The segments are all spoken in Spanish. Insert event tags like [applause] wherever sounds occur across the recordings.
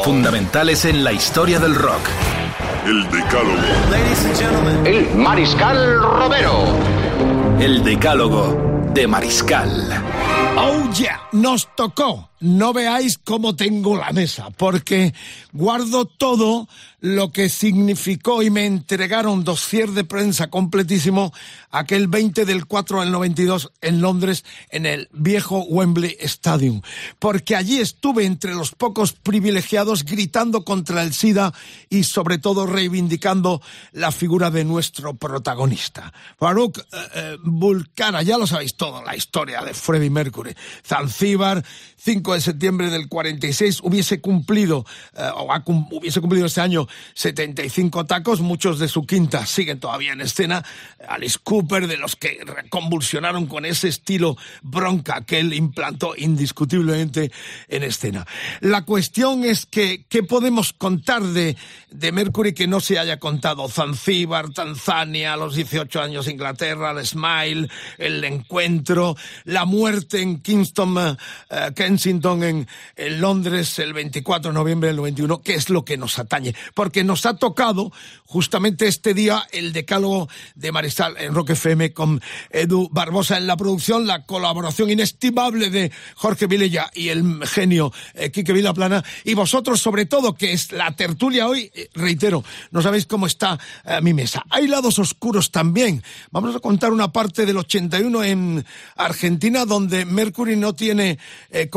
Fundamentales en la historia del rock. El Decálogo. El Mariscal Romero. El decálogo de Mariscal. Oh yeah, nos tocó. No veáis cómo tengo la mesa, porque guardo todo lo que significó y me entregaron dossier de prensa completísimo aquel 20 del 4 al 92 en Londres, en el viejo Wembley Stadium. Porque allí estuve entre los pocos privilegiados gritando contra el SIDA y sobre todo reivindicando la figura de nuestro protagonista. Farouk eh, eh, Vulcana, ya lo sabéis todo, la historia de Freddie Mercury. Zanzíbar, 5 de septiembre del 46, hubiese cumplido, eh, o hubiese cumplido este año 75 tacos, muchos de su quinta siguen todavía en escena. Alice Cooper, de los que convulsionaron con ese estilo bronca que él implantó indiscutiblemente en escena. La cuestión es que, ¿qué podemos contar de, de Mercury que no se haya contado? Zanzíbar, Tanzania, los 18 años Inglaterra, el Smile, el encuentro, la muerte en Kingston, eh, eh, Kensington, en, en Londres, el 24 de noviembre del 91, que es lo que nos atañe. Porque nos ha tocado justamente este día el decálogo de Maristal en Rock FM con Edu Barbosa en la producción, la colaboración inestimable de Jorge Vilella y el genio eh, Quique Vilaplana, y vosotros sobre todo, que es la tertulia hoy, eh, reitero, no sabéis cómo está eh, mi mesa. Hay lados oscuros también. Vamos a contar una parte del 81 en Argentina donde Mercury no tiene eh,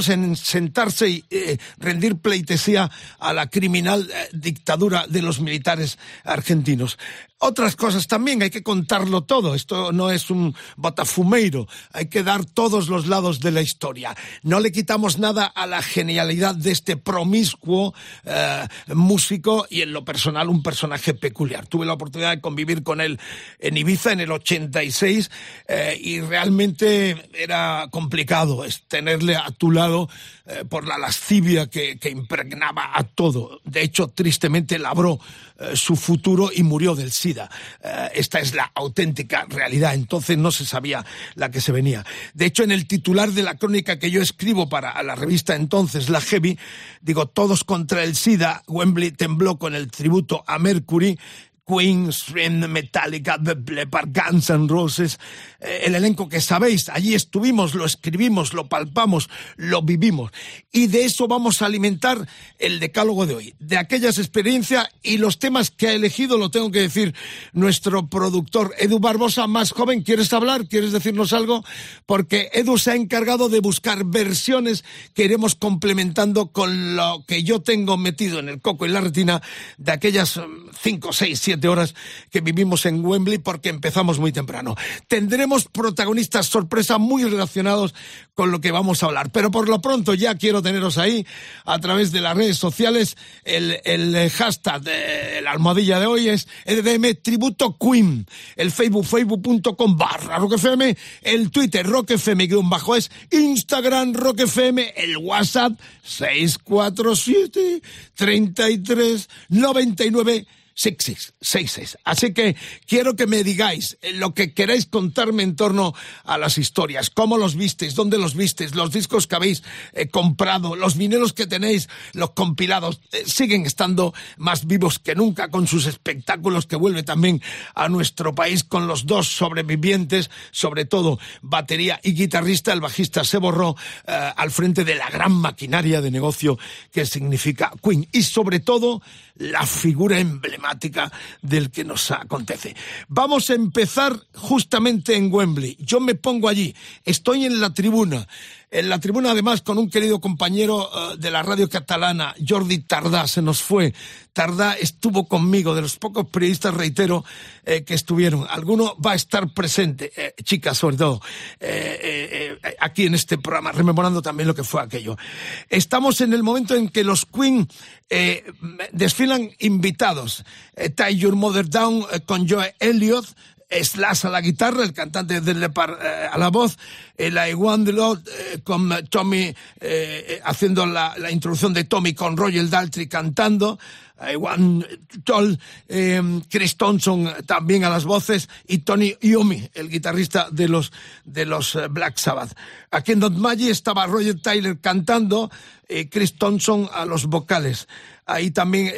en sentarse y eh, rendir pleitesía a la criminal eh, dictadura de los militares argentinos. Otras cosas también, hay que contarlo todo. Esto no es un botafumeiro. Hay que dar todos los lados de la historia. No le quitamos nada a la genialidad de este promiscuo eh, músico y en lo personal un personaje peculiar. Tuve la oportunidad de convivir con él en Ibiza en el 86 eh, y realmente era complicado tenerle a tu lado eh, por la lascivia que, que impregnaba a todo. De hecho, tristemente labró eh, su futuro y murió del SIDA. Eh, esta es la auténtica realidad. Entonces no se sabía la que se venía. De hecho, en el titular de la crónica que yo escribo para la revista entonces, La Heavy, digo, todos contra el SIDA, Wembley tembló con el tributo a Mercury. Queen, Stream, Metallica, Leppard, Guns N' Roses, eh, el elenco que sabéis, allí estuvimos, lo escribimos, lo palpamos, lo vivimos. Y de eso vamos a alimentar el decálogo de hoy, de aquellas experiencias y los temas que ha elegido, lo tengo que decir, nuestro productor Edu Barbosa, más joven. ¿Quieres hablar? ¿Quieres decirnos algo? Porque Edu se ha encargado de buscar versiones que iremos complementando con lo que yo tengo metido en el coco y la retina de aquellas mm, cinco, seis, horas que vivimos en Wembley porque empezamos muy temprano. Tendremos protagonistas sorpresa muy relacionados con lo que vamos a hablar. Pero por lo pronto ya quiero teneros ahí a través de las redes sociales. El, hashtag de la almohadilla de hoy es EDM Tributo Queen. El Facebook, facebook.com barra roquefm. El Twitter, roquefm guion bajo es. Instagram, roquefm. El WhatsApp, 647 33 99 6666. Así que quiero que me digáis eh, lo que queráis contarme en torno a las historias, cómo los visteis, dónde los visteis, los discos que habéis eh, comprado, los vineros que tenéis, los compilados, eh, siguen estando más vivos que nunca con sus espectáculos que vuelve también a nuestro país con los dos sobrevivientes, sobre todo batería y guitarrista, el bajista se borró al frente de la gran maquinaria de negocio que significa Queen y sobre todo la figura emblemática del que nos acontece. Vamos a empezar justamente en Wembley. Yo me pongo allí, estoy en la tribuna. En la tribuna, además, con un querido compañero eh, de la radio catalana, Jordi Tardá, se nos fue. Tardá estuvo conmigo, de los pocos periodistas, reitero, eh, que estuvieron. Alguno va a estar presente, eh, chicas sobre todo, aquí en este programa, rememorando también lo que fue aquello. Estamos en el momento en que los Queen desfilan invitados. Tie Your Mother Down con Joe Elliott, Slash a la guitarra, el cantante del Lepar eh, a la voz, el I Want the eh, con Tommy eh, haciendo la, la, introducción de Tommy con Roger Daltrey cantando, I Want Toll, Chris Thompson también a las voces y Tony Iommi, el guitarrista de los de los Black Sabbath. Aquí en Don Maggie estaba Roger Tyler cantando, Chris Thompson a los vocales ahí también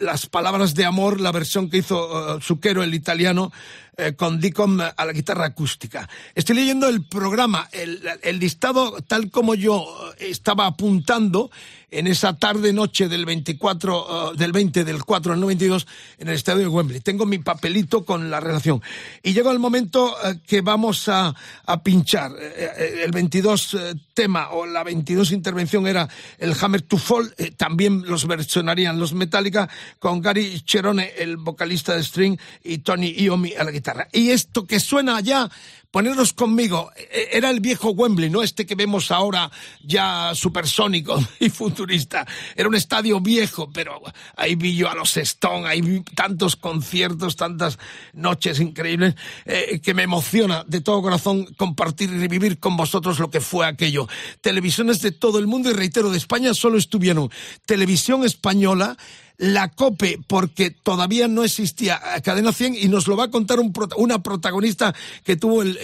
las palabras de amor, la versión que hizo uh, el italiano, eh, con Dicom a la guitarra acústica. Estoy leyendo el programa, el, el listado tal como yo estaba apuntando en esa tarde-noche del 24, uh, del 20 del 4 al 92 en el estadio de Wembley. Tengo mi papelito con la relación. Y llegó el momento uh, que vamos a, a pinchar. Eh, el 22 eh, tema o la 22 intervención era el Hammer to Fall. también los versionarían los Metallica con Gary Cherone, el vocalista de string, y Tony Iommi a la guitarra. Y esto que suena ya, ponernos conmigo, e, era el viejo Wembley, no este que vemos ahora ya supersónico [laughs] y futurista. Era un estadio viejo, pero ahí vi yo a los Stone, ahí tantos conciertos, tantas noches increíbles, eh, que me emociona de todo corazón compartir y revivir con vosotros lo que fue aquello. Televisiones de todo el mundo y reitero, de España solo estuvieron televisión española, la COPE, porque todavía no existía Cadena 100 y nos lo va a contar una protagonista que tuvo el,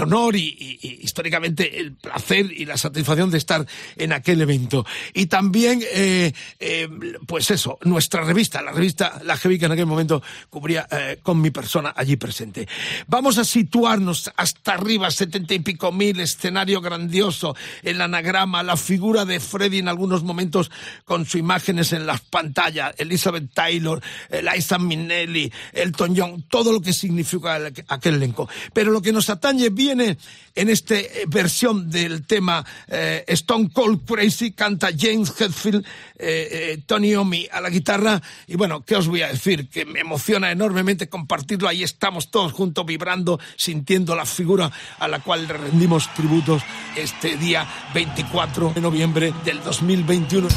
honor y, históricamente el placer y la satisfacción de estar en aquel evento. Y también, eh, eh, pues eso, nuestra revista, la revista La Jevi, que en aquel momento cubría eh, con mi persona allí presente. Vamos a situarnos hasta arriba, setenta y pico mil, escenario grandioso, el anagrama, la figura de Freddy en algunos momentos con su imagen en las pantallas, Elizabeth Taylor, Liza Minnelli, Elton John, todo lo que significa aquel Pero lo que nos atañe viene en esta eh, versión del tema eh, Stone Cold Crazy, canta James Hetfield, eh, Tony Omi a la guitarra, y bueno, ¿qué os voy a decir? Que me emociona enormemente compartirlo, ahí estamos todos juntos vibrando, sintiendo la figura a la cual rendimos tributos este día 24 de noviembre del 2021.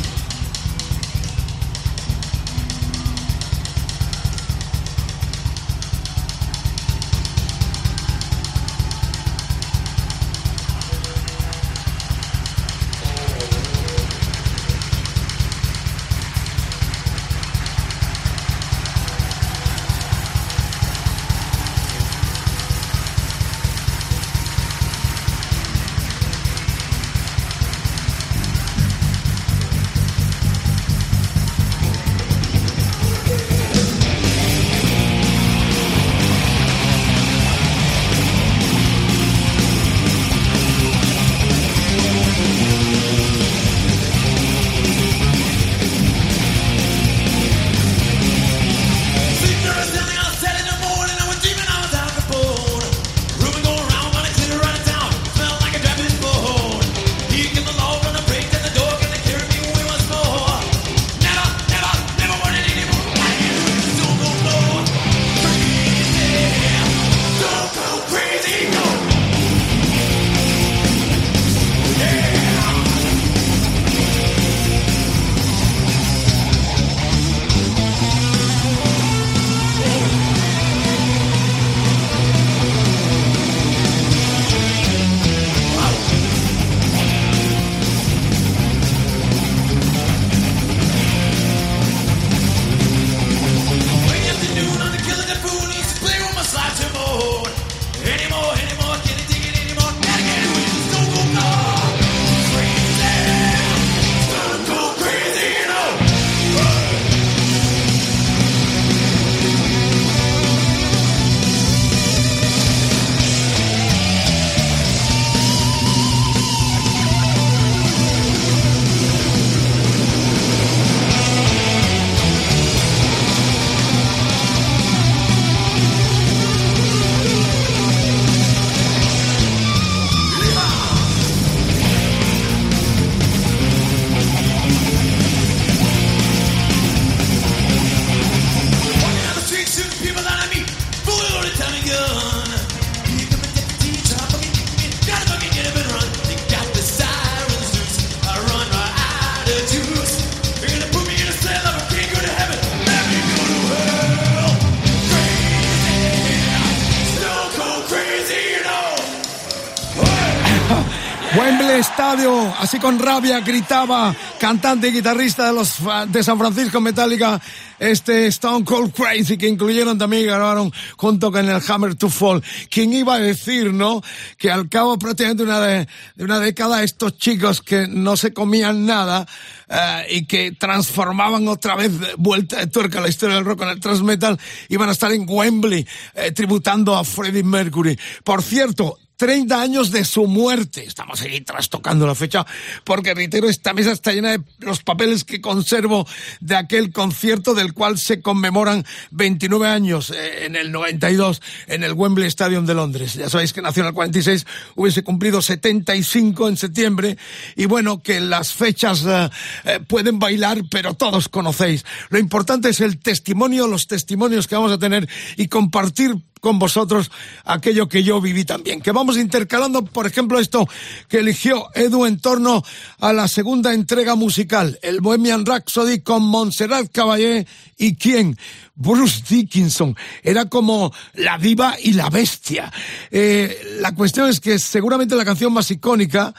Así con rabia gritaba cantante y guitarrista de los de San Francisco Metallica, este Stone Cold Crazy, que incluyeron también y grabaron junto con el Hammer to Fall. ¿Quién iba a decir, no? Que al cabo prácticamente una de, una década estos chicos que no se comían nada eh, y que transformaban otra vez vuelta de tuerca la historia del rock con el thrash metal iban a estar en Wembley eh, tributando a Freddie Mercury. Por cierto, 30 años de su muerte. Estamos ahí trastocando la fecha porque, reitero, esta mesa está llena de los papeles que conservo de aquel concierto del cual se conmemoran 29 años eh, en el 92 en el Wembley Stadium de Londres. Ya sabéis que el 46, hubiese cumplido 75 en septiembre y bueno, que las fechas eh, eh, pueden bailar, pero todos conocéis. Lo importante es el testimonio, los testimonios que vamos a tener y compartir con vosotros aquello que yo viví también. Que vamos intercalando, por ejemplo, esto que eligió Edu en torno a la segunda entrega musical, el Bohemian Rhapsody con Montserrat Caballé y quién, Bruce Dickinson. Era como la diva y la bestia. Eh, la cuestión es que seguramente la canción más icónica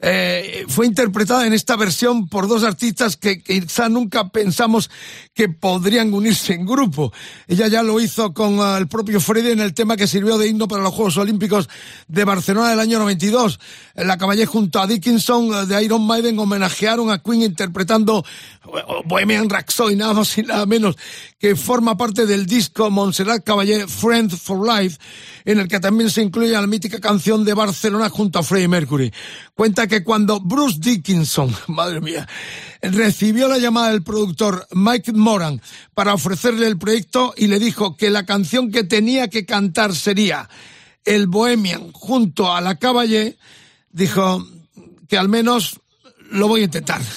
eh, fue interpretada en esta versión por dos artistas que quizá nunca pensamos que podrían unirse en grupo. Ella ya lo hizo con uh, el propio Freddy en el tema que sirvió de himno para los Juegos Olímpicos de Barcelona del año 92. La caballé junto a Dickinson uh, de Iron Maiden homenajearon a Queen interpretando uh, Bohemian Rhapsody, nada más y nada menos, que forma parte del disco Montserrat Caballé Friend for Life, en el que también se incluye la mítica canción de Barcelona junto a Freddie Mercury. Cuenta que cuando Bruce Dickinson, [laughs] madre mía, recibió la llamada del productor Mike Moran para ofrecerle el proyecto y le dijo que la canción que tenía que cantar sería El Bohemian junto a la Caballé, dijo que al menos lo voy a intentar. [laughs]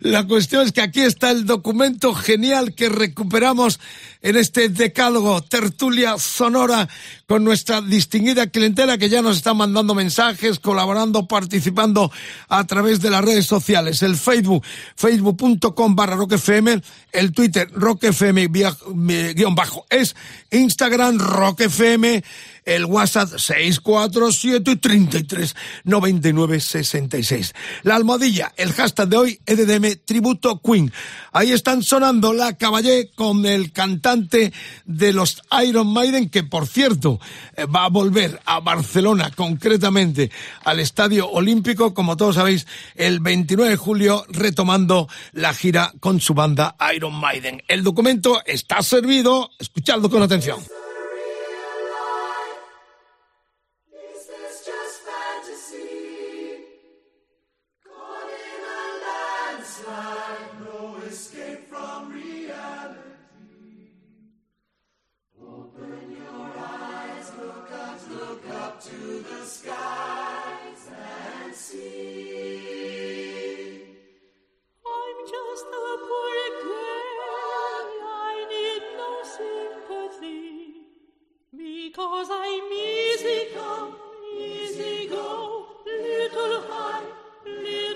La cuestión es que aquí está el documento genial que recuperamos en este decálogo, tertulia sonora con nuestra distinguida clientela que ya nos está mandando mensajes, colaborando, participando a través de las redes sociales. El Facebook, facebook.com barra roquefm, el Twitter roquefm guion bajo es, Instagram roquefm, el WhatsApp 647 33 99 66. La almohadilla, el hashtag de hoy, Tributo Queen. Ahí están sonando la caballé con el cantante de los Iron Maiden, que por cierto eh, va a volver a Barcelona, concretamente al Estadio Olímpico, como todos sabéis, el 29 de julio, retomando la gira con su banda Iron Maiden. El documento está servido, escuchadlo con atención. Because I'm easy come, easy go, little high, little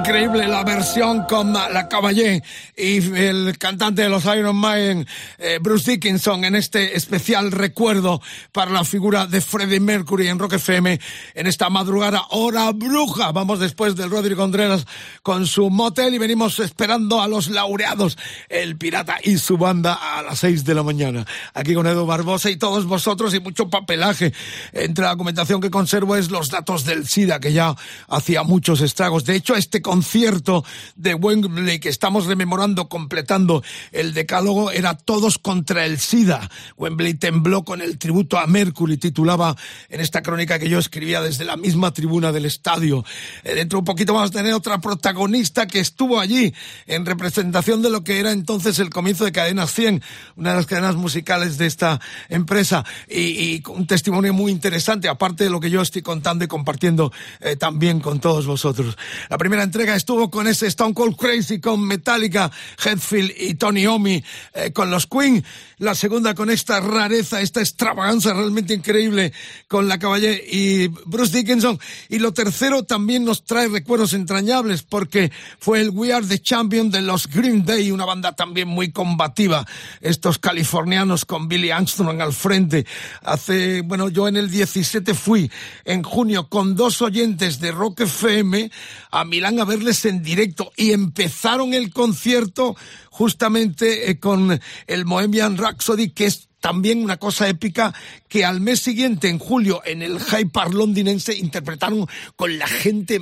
Increíble la versión con la Caballé y el cantante de los Iron Maiden, eh, Bruce Dickinson, en este especial recuerdo para la figura de Freddie Mercury en Rock FM en esta madrugada hora bruja. Vamos después del Rodrigo Contreras con su motel y venimos esperando a los laureados, el pirata y su banda a las seis de la mañana. Aquí con Edu Barbosa y todos vosotros y mucho papelaje. Entre la documentación que conservo es los datos del SIDA, que ya hacía muchos estragos. De hecho, este concierto de Wembley que estamos rememorando, completando el decálogo, era todos contra el SIDA. Wembley tembló con el tributo a Mercury, titulaba en esta crónica que yo escribía desde la misma tribuna del estadio. Eh, dentro de un poquito vamos a tener otra protagonista que estuvo allí en representación de lo que era entonces el comienzo de Cadena 100, una de las cadenas musicales de esta empresa, y, y un testimonio muy interesante, aparte de lo que yo estoy contando y compartiendo eh, también con todos vosotros. La primera entrega estuvo con ese Stone Cold Crazy, con Metallica, Hetfield y Tony Omi, eh, con los Queen. La segunda con esta rareza, esta extravaganza realmente increíble con la Caballé y Bruce Dickinson. Y lo tercero también nos trae recuerdos entrañables porque fue el We Are the Champion de los Green Day, una banda también muy combativa. Estos californianos con Billy Armstrong al frente. Hace, bueno, yo en el 17 fui en junio con dos oyentes de Rock FM a Milán a verles en directo. Y empezaron el concierto justamente eh, con el Bohemian Rhapsody, que es también una cosa épica que al mes siguiente, en julio, en el Hyde Park londinense, interpretaron con la gente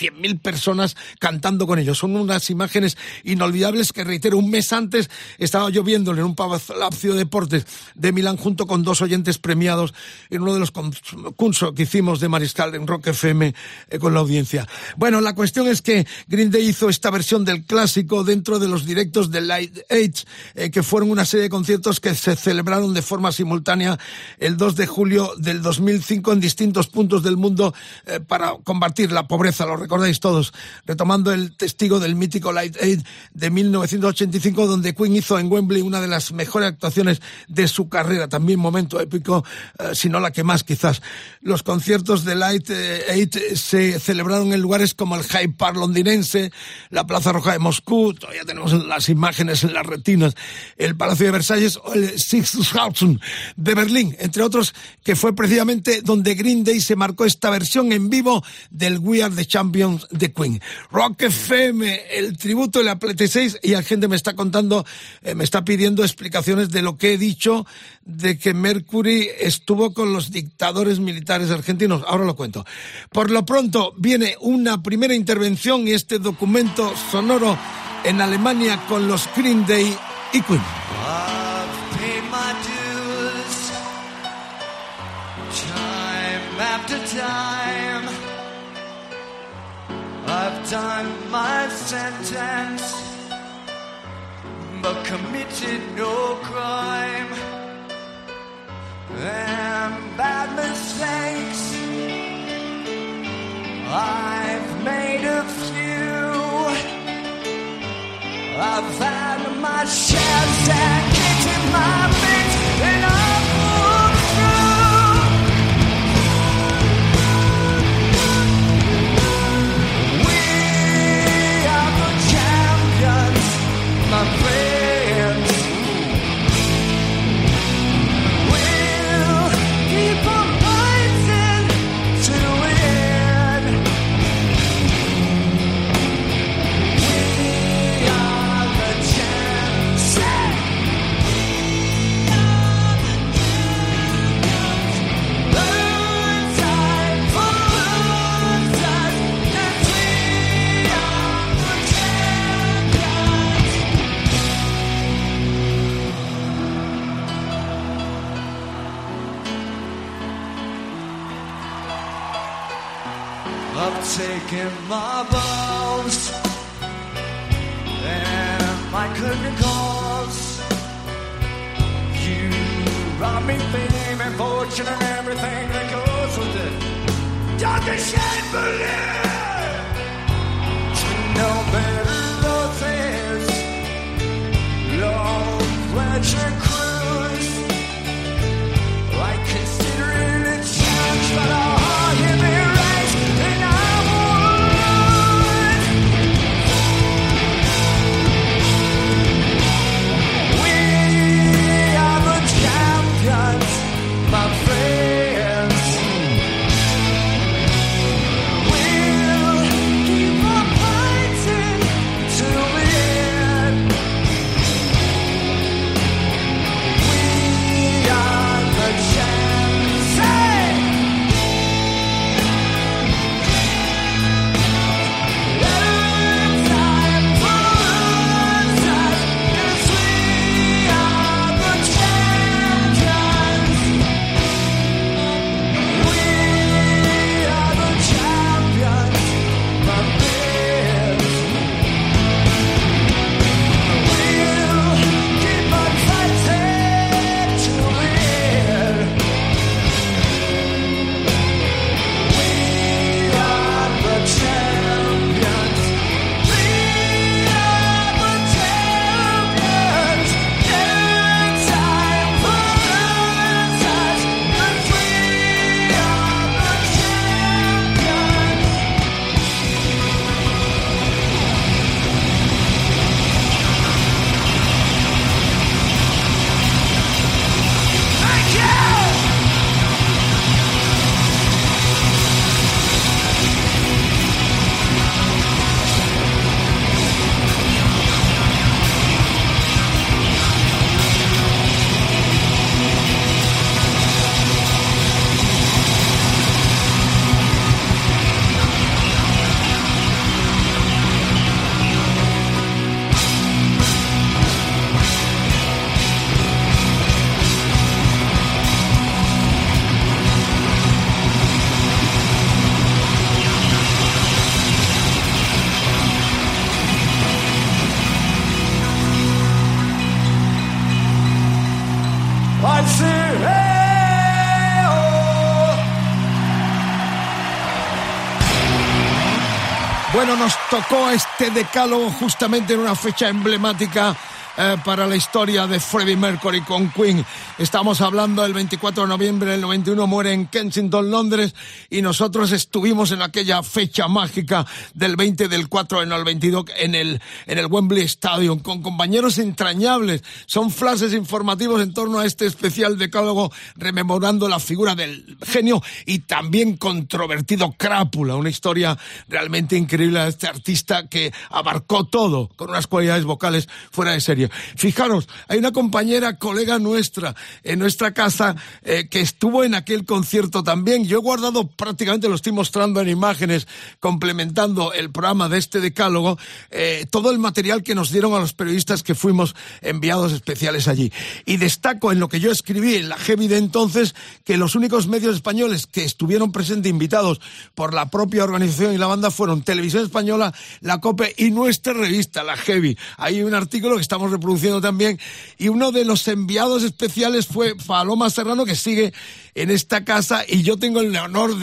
100.000 personas cantando con ellos. Son unas imágenes inolvidables que, reitero, un mes antes estaba yo viéndolo en un Palacio de Deportes de Milán junto con dos oyentes premiados en uno de los concursos que hicimos de Mariscal en Rock FM eh, con la audiencia. Bueno, la cuestión es que Green Day hizo esta versión del clásico dentro de los directos de Light Age, eh, que fueron una serie de conciertos que se celebraron de forma simultánea el 2 de julio del 2005 en distintos puntos del mundo eh, para combatir la pobreza, los recordáis todos, retomando el testigo del mítico Light Aid de 1985, donde Queen hizo en Wembley una de las mejores actuaciones de su carrera, también momento épico, eh, si no la que más quizás. Los conciertos de Light eh, Aid se celebraron en lugares como el Hyde Park londinense, la Plaza Roja de Moscú, todavía tenemos las imágenes en las retinas, el Palacio de Versalles o el Sixthausen de Berlín, entre otros, que fue precisamente donde Green Day se marcó esta versión en vivo del We Are the Champions de Queen. Rock FM, el tributo de la Plete 6 y la gente me está contando, eh, me está pidiendo explicaciones de lo que he dicho de que Mercury estuvo con los dictadores militares argentinos. Ahora lo cuento. Por lo pronto viene una primera intervención y este documento sonoro en Alemania con los Green Day y Queen. Done my sentence, but committed no crime. And bad mistakes, I've made a few. I've had my chance and kicked my Taken my bows and my curtain calls. You brought me fame and fortune and everything that goes with it. Dr. Shamberlin! To know better roses, long pleasure tocó este decálogo justamente en una fecha emblemática eh, para la historia de Freddie Mercury con Queen. Estamos hablando del 24 de noviembre del 91, muere en Kensington, Londres, y nosotros estuvimos en aquella fecha mágica del 20 del 4 en el 22 en el, en el Wembley Stadium, con compañeros entrañables. Son flashes informativos en torno a este especial decálogo, rememorando la figura del genio y también controvertido Crápula, una historia realmente increíble de este artista que abarcó todo, con unas cualidades vocales fuera de serie. Fijaros, hay una compañera, colega nuestra, en nuestra casa, eh, que estuvo en aquel concierto también. Yo he guardado prácticamente, lo estoy mostrando en imágenes, complementando el programa de este decálogo, eh, todo el material que nos dieron a los periodistas que fuimos enviados especiales allí. Y destaco en lo que yo escribí en la Heavy de entonces, que los únicos medios españoles que estuvieron presentes invitados por la propia organización y la banda fueron Televisión Española, La COPE y nuestra revista, La Heavy. Hay un artículo que estamos reproduciendo también. Y uno de los enviados especiales fue Paloma Serrano, que sigue en esta casa y yo tengo el honor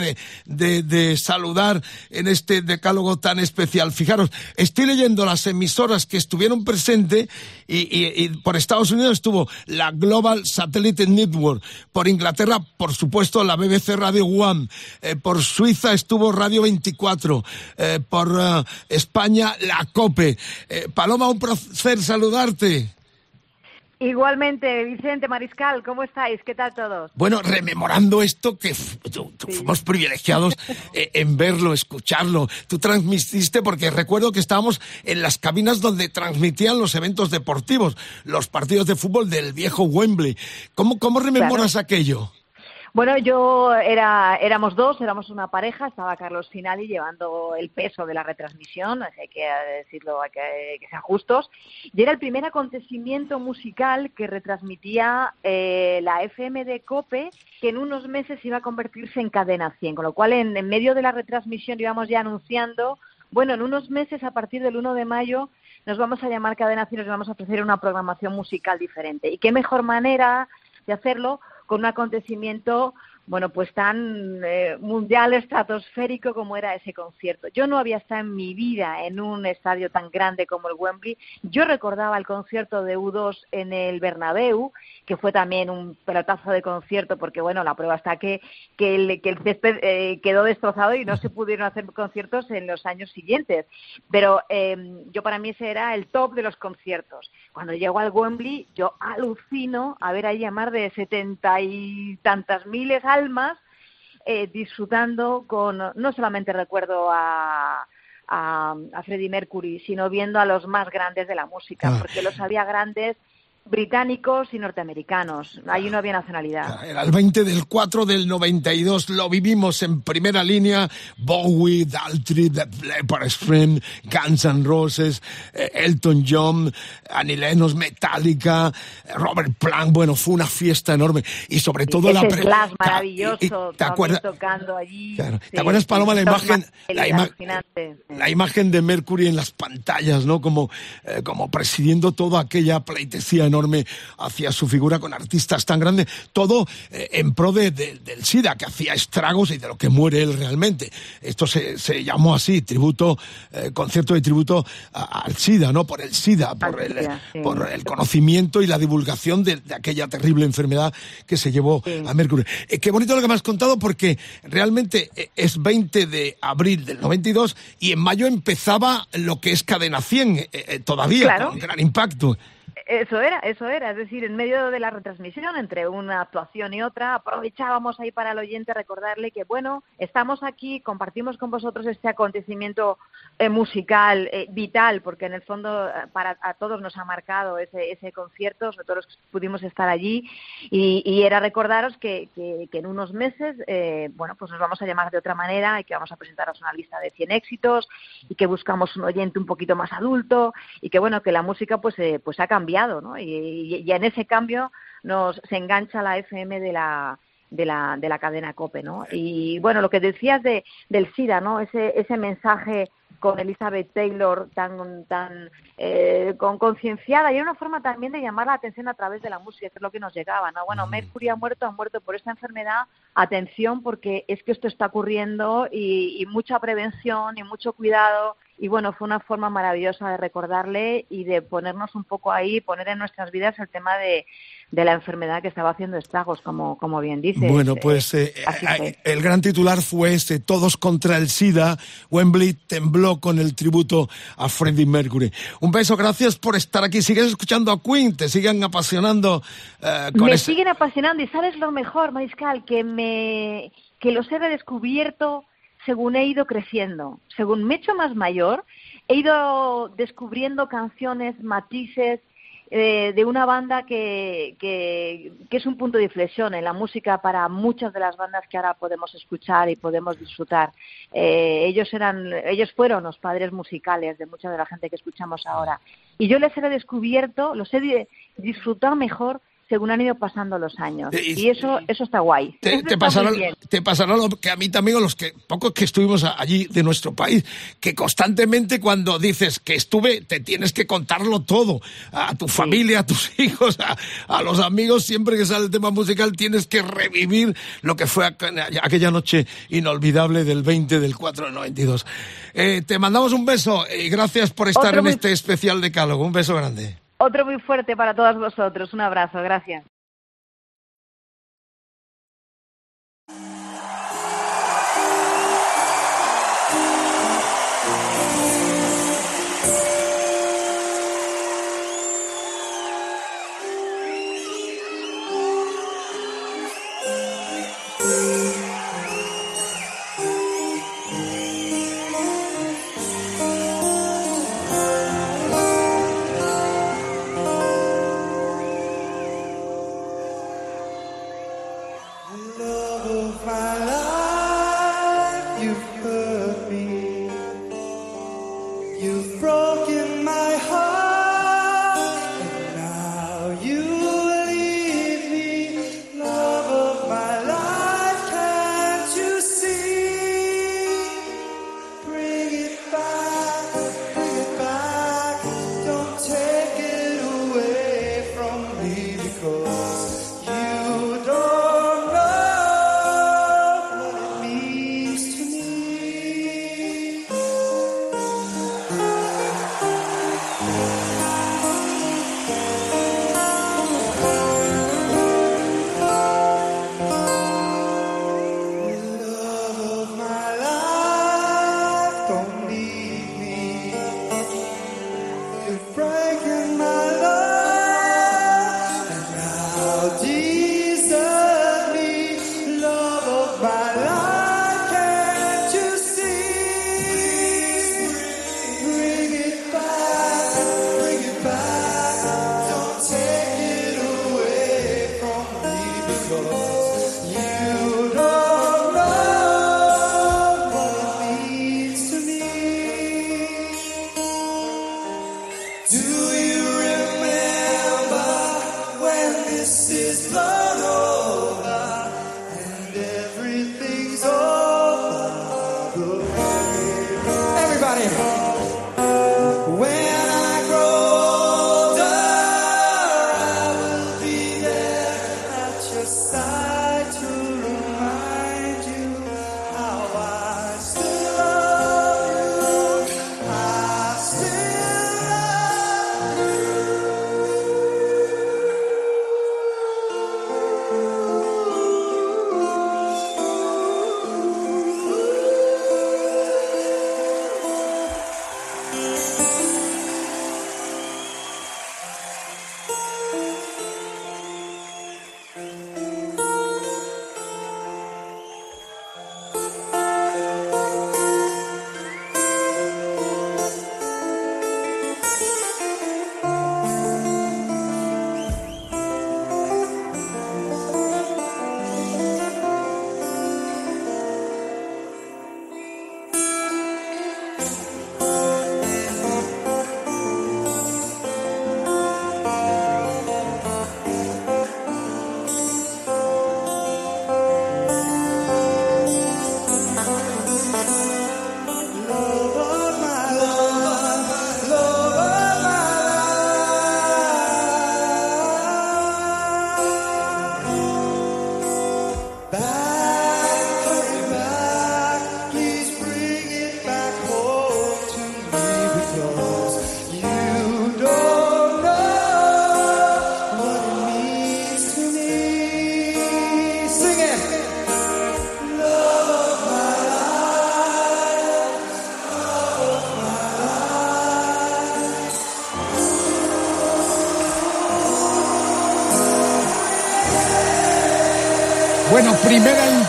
de, saludar en este decálogo tan especial. Fijaros, estoy leyendo las emisoras que estuvieron presentes y, por Estados Unidos estuvo la Global Satellite Network, por Inglaterra, por supuesto, la BBC Radio One, eh, por Suiza estuvo Radio 24, eh, por eh, España la COPE. Paloma, un placer saludarte. Igualmente, Vicente Mariscal, ¿cómo estáis? ¿Qué tal todos? Bueno, rememorando esto que fuimos privilegiados eh, en verlo, escucharlo. Tú transmitiste, porque recuerdo que estábamos en las cabinas donde transmitían los eventos deportivos, los partidos de fútbol del viejo Wembley. ¿Cómo, cómo rememoras aquello? Bueno, yo era, éramos dos, éramos una pareja, estaba Carlos Finali llevando el peso de la retransmisión, hay que decirlo, hay que, que sean justos, y era el primer acontecimiento musical que retransmitía eh, la FM de COPE, que en unos meses iba a convertirse en Cadena 100, con lo cual en, en medio de la retransmisión íbamos ya anunciando, bueno, en unos meses, a partir del 1 de mayo, nos vamos a llamar Cadena 100 y nos vamos a ofrecer una programación musical diferente. Y qué mejor manera de hacerlo con un acontecimiento bueno pues tan eh, mundial estratosférico como era ese concierto. Yo no había estado en mi vida en un estadio tan grande como el Wembley. Yo recordaba el concierto de U2 en el Bernabéu, que fue también un pelotazo de concierto porque bueno, la prueba está que que el, césped eh, quedó destrozado y no se pudieron hacer conciertos en los años siguientes. Pero eh, yo para mí ese era el top de los conciertos. Cuando llego al Wembley, yo alucino a ver ahí a más de setenta y tantas miles almas eh, disfrutando con, no solamente recuerdo a, a, a Freddie Mercury, sino viendo a los más grandes de la música, Ah. porque los había grandes británicos y norteamericanos. Ahí no había nacionalidad. Era el 20 del 4 del 92, lo vivimos en primera línea, Bowie, Daltrey, The Leopard Extreme, Guns N' Roses, eh, Elton John, Annie Lennox, Metallica, Robert Plant, bueno, fue una fiesta enorme y sobre todo la... Ese pre- Ca- maravilloso, y- ¿Te acuerdas? tocando allí. Claro. Sí, ¿Te acuerdas, Paloma, la imagen, la, ima- la imagen de Mercury en las pantallas, ¿no? Como, eh, como presidiendo toda aquella pleitesía enorme hacia su figura con artistas tan grandes, todo eh, en pro de- de- del SIDA, que hacía estragos y de lo que muere él realmente. Esto se, se llamó así, tributo, eh, concierto de tributo a- al SIDA, ¿no? Por el SIDA, por el, sí. por el conocimiento y la divulgación de, de aquella terrible enfermedad que se llevó Sí. a Mercury. Eh, qué bonito lo que me has contado porque realmente eh, es 20 de abril del 92 y en mayo empezaba lo que es Cadena 100 eh, eh, todavía Claro. con gran impacto. Eso era, eso era. Es decir, en medio de la retransmisión, entre una actuación y otra, aprovechábamos ahí para el oyente recordarle que, bueno, estamos aquí, compartimos con vosotros este acontecimiento eh, musical eh, vital, porque en el fondo eh, para a todos nos ha marcado ese, ese concierto, sobre los que pudimos estar allí, y, y era recordaros que, que- que en unos meses, eh, bueno, pues nos vamos a llamar de otra manera y que vamos a presentaros una lista de 100 éxitos y que buscamos un oyente un poquito más adulto y que, bueno, que la música pues, eh, pues ha cambiado, ¿no? Y, y- y en ese cambio nos se engancha la FM de la de la, de la cadena COPE, ¿no? Y bueno, lo que decías de, del SIDA, ¿no? Ese, ese mensaje con Elizabeth Taylor tan, tan eh, con concienciada y era una forma también de llamar la atención a través de la música, que es lo que nos llegaba, ¿no? Bueno, Mercury ha muerto, ha muerto por esta enfermedad, atención porque es que esto está ocurriendo y, y mucha prevención y mucho cuidado y bueno, fue una forma maravillosa de recordarle y de ponernos un poco ahí, poner en nuestras vidas el tema de, de la enfermedad que estaba haciendo estragos, como, como bien dices. Bueno, pues eh, eh, fue. el gran titular fue este, Todos contra el SIDA. Wembley tembló con el tributo a Freddie Mercury. Un beso, gracias por estar aquí. Sigues escuchando a Queen, te siguen apasionando eh, con me ese- siguen apasionando y sabes lo mejor, Mariscal, que me que los he redescubierto según he ido creciendo, según me he hecho más mayor, he ido descubriendo canciones, matices eh, de una banda que, que, que es un punto de inflexión en la música para muchas de las bandas que ahora podemos escuchar y podemos disfrutar. Eh, ellos eran, ellos fueron los padres musicales de mucha de la gente que escuchamos ahora. Y yo les he descubierto, los he di- disfrutado mejor según han ido pasando los años. Eh, y- Y eso, eso está guay. Te, Eso te está pasará, te lo que a mí también, los que pocos que estuvimos allí de nuestro país, que constantemente cuando dices que estuve, te tienes que contarlo todo. A tu familia, a tus [laughs] hijos, a, a los amigos, siempre que sale el tema musical, tienes que revivir lo que fue aqu- aquella noche inolvidable del 20 del 4 del 92. Eh, te mandamos un beso y gracias por estar Otro en muy- este especial decálogo. Un beso grande. Otro muy fuerte para todos vosotros. Un abrazo. Gracias.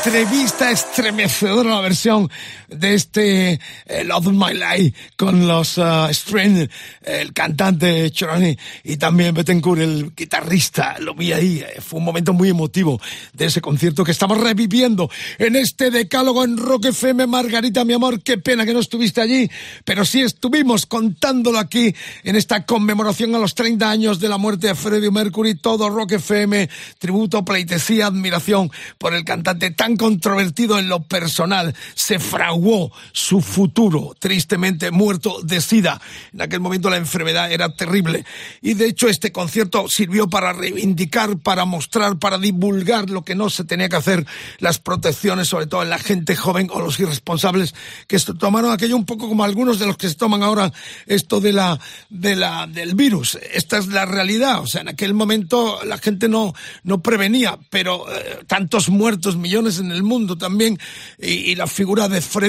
Entrevista estremecedora la versión de este eh, Love My Life con los uh, el cantante Chorani y también Betancourt, el guitarrista. Lo vi ahí, eh, fue un momento muy emotivo de ese concierto que estamos reviviendo en este decálogo en Rock FM. Margarita, mi amor, qué pena que no estuviste allí, pero sí estuvimos contándolo aquí en esta conmemoración a los 30 años de la muerte de Freddie Mercury, todo Rock FM, tributo, pleitesía, admiración por el cantante tan controvertido en lo personal. Se su futuro, tristemente muerto de sida. En aquel momento la enfermedad era terrible. Y de hecho este concierto sirvió para reivindicar, para mostrar, para divulgar lo que no se tenía que hacer, las protecciones, sobre todo en la gente joven o los irresponsables que se tomaron aquello un poco como algunos de los que se toman ahora esto de la, de la, del virus. Esta es la realidad. O sea, en aquel momento la gente no, no prevenía, pero eh, tantos muertos, millones en el mundo también, y, y la figura de Freddy eh,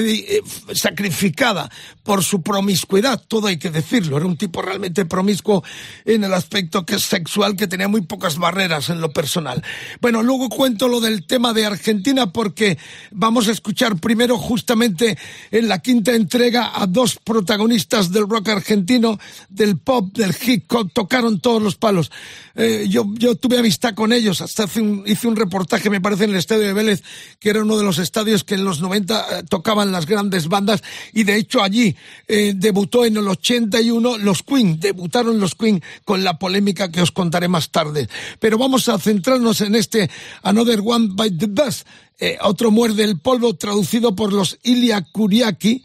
sacrificada por su promiscuidad, todo hay que decirlo, era un tipo realmente promiscuo en el aspecto que es sexual, que tenía muy pocas barreras en lo personal. Bueno, luego cuento lo del tema de Argentina porque vamos a escuchar primero justamente en la quinta entrega a dos protagonistas del rock argentino, del pop, del hip hop, tocaron todos los palos. Eh, yo, yo tuve amistad con ellos, hasta hace un- hice un reportaje, me parece, en el estadio de Vélez, que era uno de los estadios que en los 90 eh, las grandes bandas, y de hecho allí eh, debutó en el 81 los Queen, debutaron los Queen con la polémica que os contaré más tarde. Pero vamos a centrarnos en este Another One by the Bus, eh, otro muerde el polvo traducido por los Ilia Kuriaki,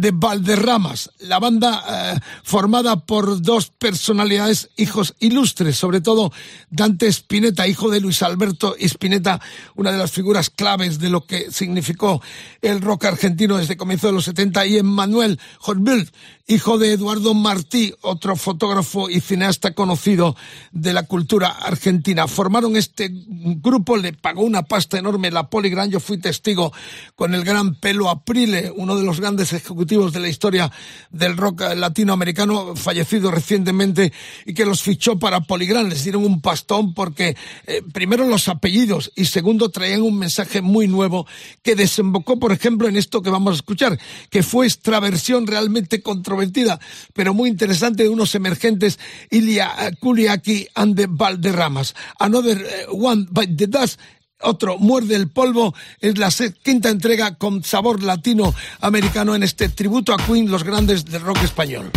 the Valderramas, la banda eh, formada por dos personalidades, hijos ilustres, sobre todo Dante Spinetta, hijo de Luis Alberto Spinetta, una de las figuras claves de lo que significó el rock argentino desde comienzo de los 70, y Emmanuel Horbild, hijo de Eduardo Martí, otro fotógrafo y cineasta conocido de la cultura argentina. Formaron este grupo, le pagó una pasta enorme la Polygram, yo fui testigo con el gran Pelo Aprile, uno de los grandes ejecutivos de la historia del rock latinoamericano, fallecido recientemente, y que los fichó para Polygram. Les dieron un pastón porque, eh, primero, los apellidos y segundo, traían un mensaje muy nuevo que desembocó, por ejemplo, en esto que vamos a escuchar, que fue extraversión realmente controvertida, pero muy interesante de unos emergentes, Ilia Kuliaki and the Valderramas. Another eh, One by the Dust otro muerde el polvo es la quinta entrega con sabor latinoamericano en este tributo a Queen, los grandes del rock español.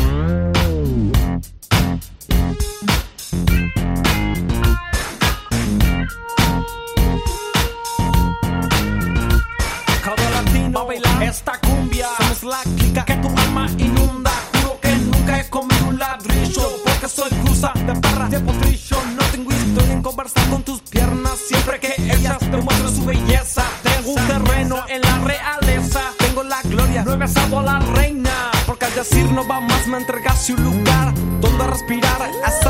Latino esta cumbia Somos la clica que tu alma inunda De perra. De potrillo No tengo historia en conversar con tus piernas. Siempre que ellas te muestran su belleza Tengo un terreno en la realeza. Tengo la gloria, no he besado a la reina. Porque al decir no va más me entregaste un lugar Donde respirar. Es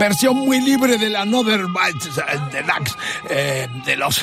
Versión muy libre de la Another Bite Deluxe eh, de los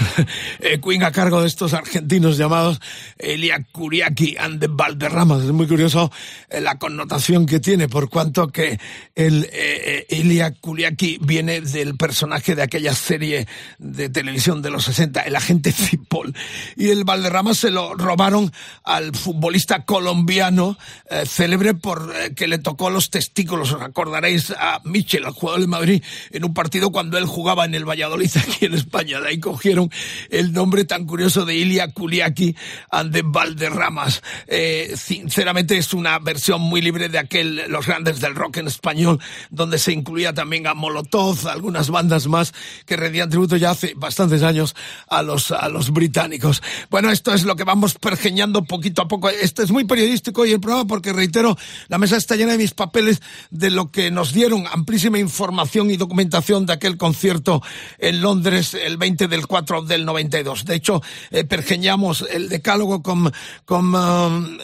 eh, Queen a cargo de estos argentinos llamados Elia Kuriaki and the Valderramas. Es muy curioso eh, la connotación que tiene, por cuanto que el eh, Elia Kuriaki viene del personaje de aquella serie de televisión de los 60, el agente Cipoll. Y el Valderramas se lo robaron al futbolista colombiano eh, célebre por eh, que le tocó los testículos. Os acordaréis a Michel, al jugador de Madrid, en un partido cuando él jugaba en el Valladolid [laughs] aquí en España. De ahí cogieron el nombre tan curioso de Ilia Kuliaki and Valderramas. Eh, sinceramente es una versión muy libre de aquel Los Grandes del Rock en español, donde se incluía también a Molotov, algunas bandas más que rendían tributo ya hace bastantes años a los, a los británicos. Bueno, esto es lo que vamos pergeñando poquito a poco. Esto es muy periodístico y el programa porque, reitero, la mesa está llena de mis papeles de lo que nos dieron amplísima información y documentación de aquel concierto en Londres el 20 del 4 del 92. De hecho, eh, pergeñamos el decálogo con, con um,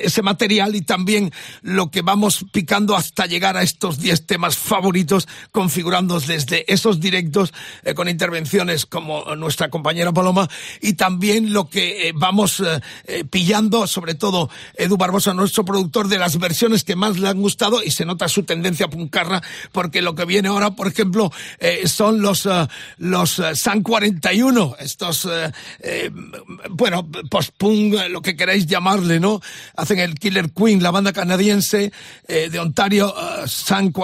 ese material y también lo que vamos picando hasta llegar a estos 10 temas favoritos, configurándolos desde esos directos eh, con intervenciones como nuestra compañera Paloma y también lo que eh, vamos eh, eh, pillando, sobre todo Edu Barbosa, nuestro productor, de las versiones que más le han gustado y se nota su tendencia puncarra porque lo que viene ahora, por ejemplo, eh, son los, eh, los eh, San 41, estos, eh, eh, bueno, post-punk, eh, lo que queráis llamarle, ¿no? Hacen el Killer Queen, la banda canadiense eh, de Ontario, eh, San 41,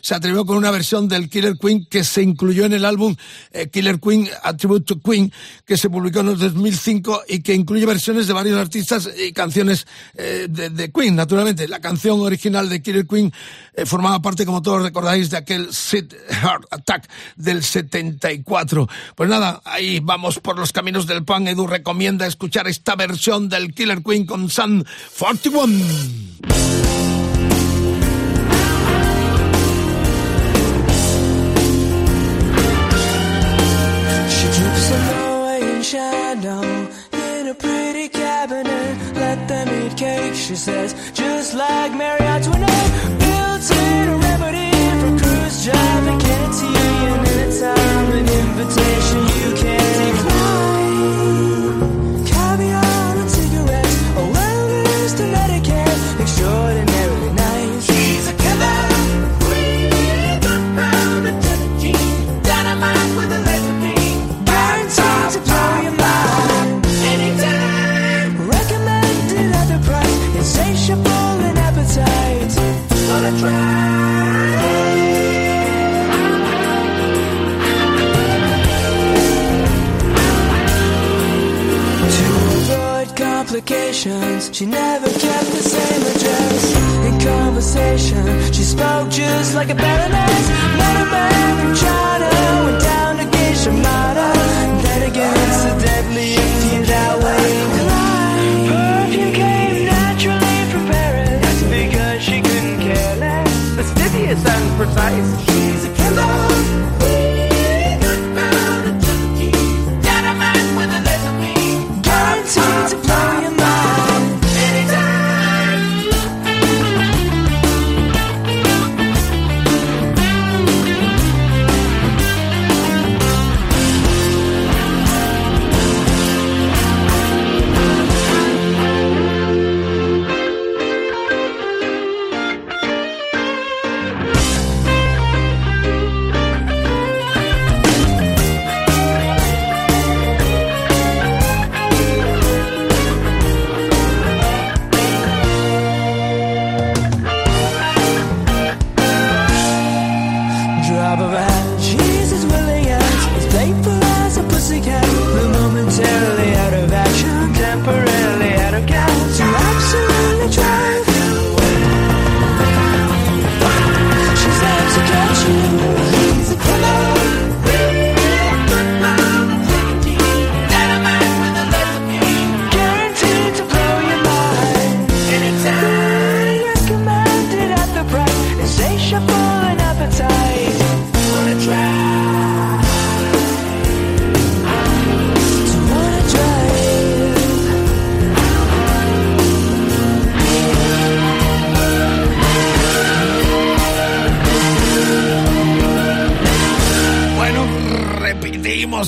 se atrevió con una versión del Killer Queen que se incluyó en el álbum eh, Killer Queen, A Tribute to Queen, que se publicó en el 2005 y que incluye versiones de varios artistas y canciones eh, de, Queen, naturalmente. La canción original de Killer Queen eh, formaba parte, como todos recordáis, de aquel Sid Heart Attack del 74. Pues nada, ahí vamos por los caminos del pan. Edu recomienda escuchar esta versión del Killer Queen con Sun 41. She says. Just like Mary Antoinette, built in a remedy for Khrushchev and Kennedy. And anytime an invitation she never kept the same address. In conversation, she spoke just like a baroness. Met a man from China, went down to Geisha Mata. Then again, incidentally, if you that way. Perfume came naturally from Paris because she couldn't care less. Fastidious and precise. She's a killer.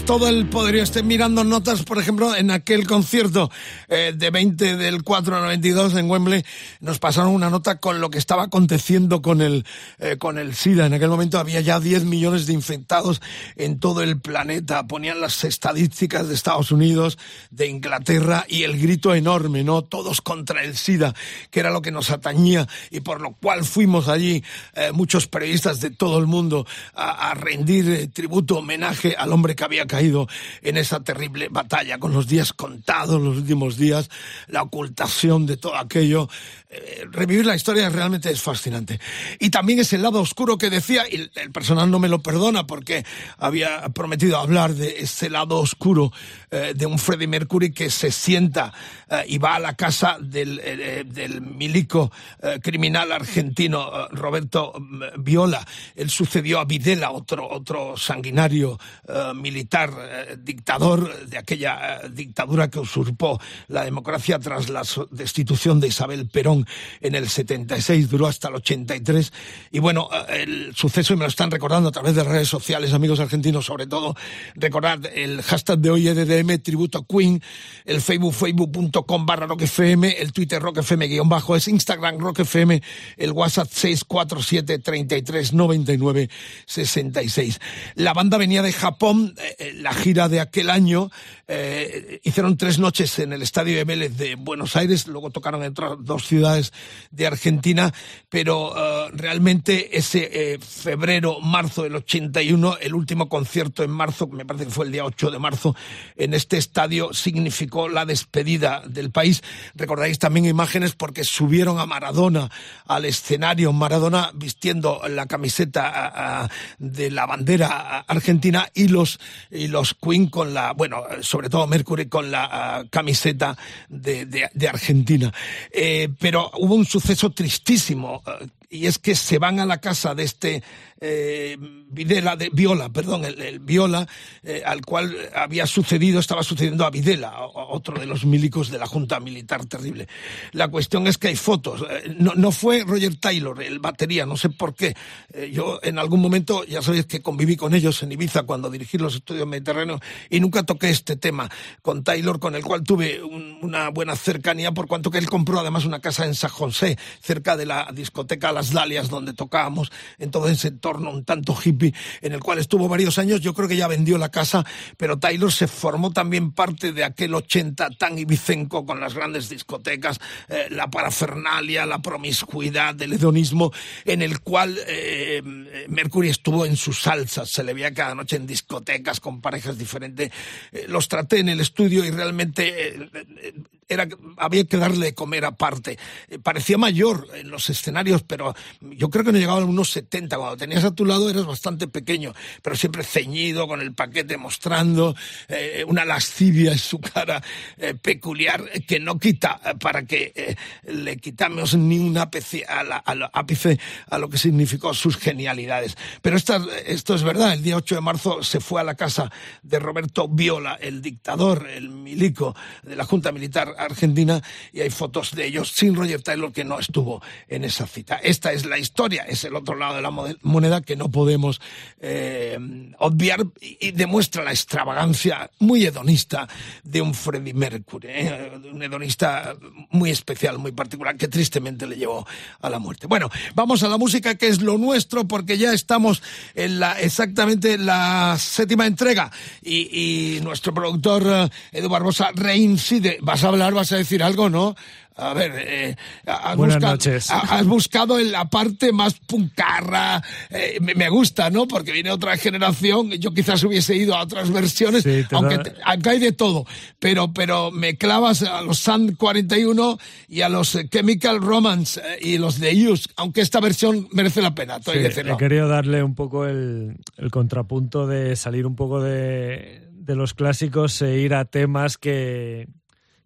Todo el poderío. Estén mirando notas, por ejemplo, en aquel concierto eh, de 20 del 4 al 92 en Wembley, nos pasaron una nota con lo que estaba aconteciendo con el, eh, con el SIDA. En aquel momento había ya 10 millones de infectados en todo el planeta. Ponían las estadísticas de Estados Unidos, de Inglaterra y el grito enorme, ¿no? Todos contra el SIDA, que era lo que nos atañía y por lo cual fuimos allí eh, muchos periodistas de todo el mundo a, a rendir tributo, homenaje al hombre que había caído en esa terrible batalla, con los días contados, los últimos días, la ocultación de todo aquello. Eh, revivir la historia realmente es fascinante. Y también es el lado oscuro que decía, y el personal no me lo perdona porque había prometido hablar de ese lado oscuro eh, de un Freddie Mercury que se sienta eh, y va a la casa del, del milico criminal argentino Roberto mm, Viola. Él sucedió a Videla, otro, otro sanguinario militar, dictador de aquella dictadura que usurpó la democracia tras la destitución de Isabel Perón en el 76, duró hasta el 83. Y bueno, eh, el suceso, y me lo están recordando a través de redes sociales, amigos argentinos, sobre todo, recordad el hashtag de hoy EDDM, tributo Queen, el Facebook, facebook.com barra Rock FM, el Twitter Rock FM guion bajo, es Instagram Rock FM, el WhatsApp 647 33 99 66. La banda venía de Japón, eh, eh, la gira de aquel año, hicieron tres noches en el Estadio de Vélez de Buenos Aires, luego tocaron en otras dos ciudades de Argentina, pero eh, realmente ese eh, febrero, marzo del 81, el último concierto en marzo, me parece que fue el día 8 de marzo, en este estadio significó la despedida del país. Recordáis también imágenes porque subieron a Maradona al escenario, Maradona vistiendo la camiseta de la bandera argentina y los, y los Queen con la, bueno, sobre todo Mercury con la camiseta de Argentina. Eh, pero hubo un suceso tristísimo. Y es que se van a la casa de este eh, Videla, de Viola, perdón, el, Viola, eh, al cual había sucedido, estaba sucediendo a Videla, otro de los milicos de la Junta Militar terrible. La cuestión es que hay fotos. Eh, No, no fue Roger Taylor, el batería, no sé por qué. Yo en algún momento, ya sabéis que conviví con ellos en Ibiza cuando dirigí los estudios mediterráneos y nunca toqué este tema con Taylor, con el cual tuve un- una buena cercanía, por cuanto que él compró además una casa en San José, cerca de la discoteca Las Dalias, donde tocábamos, en todo ese entorno un tanto hippie, en el cual estuvo varios años. Yo creo que ya vendió la casa, pero Taylor se formó también parte de aquel 80 tan ibicenco con las grandes discotecas, eh, la parafernalia, la promiscuidad, el hedonismo, en el cual eh, Mercury estuvo en sus salsas, se le veía cada noche en discotecas con parejas diferentes. Eh, los traté en el estudio y realmente eh, era, había que darle de comer aparte. Eh, parecía mayor en los escenarios, pero yo creo que no llegaba a unos 70. Cuando tenías a tu lado eras bastante pequeño, pero siempre ceñido, con el paquete mostrando eh, una lascivia en su cara eh, peculiar que no quita para que le quitamos ni un ápice a, la- a ápice a lo que significó sus genialidades. Pero esta- esto es verdad, el día 8 de marzo se fue a la casa de Roberto Viola, el dictador, el milico de la Junta Militar Argentina, y hay fotos de ellos sin Roger Taylor que no estuvo en esa cita. Esta es la historia, es el otro lado de la moneda que no podemos eh, obviar y, y demuestra la extravagancia muy hedonista de un Freddie Mercury, ¿eh? un hedonista muy especial, muy particular, que tristemente le llevó a la muerte. Bueno, vamos a la música que es lo nuestro porque ya estamos en la exactamente la séptima entrega y, y nuestro productor eh, Edu Barbosa reincide. ¿Vas a hablar, vas a decir algo, no? A ver, eh, has, Buenas buscado, noches. ha- has buscado en la parte más puncarra, eh, me, me gusta, ¿no? Porque viene otra generación, yo quizás hubiese ido a otras versiones, Sí, te aunque da- te- acá hay de todo, pero, pero me clavas a los Sun 41 y a los eh, Chemical Romance y los de Use, aunque esta versión merece la pena, Sí, he querido darle un poco el, el contrapunto de salir un poco de, de los clásicos e ir a temas que,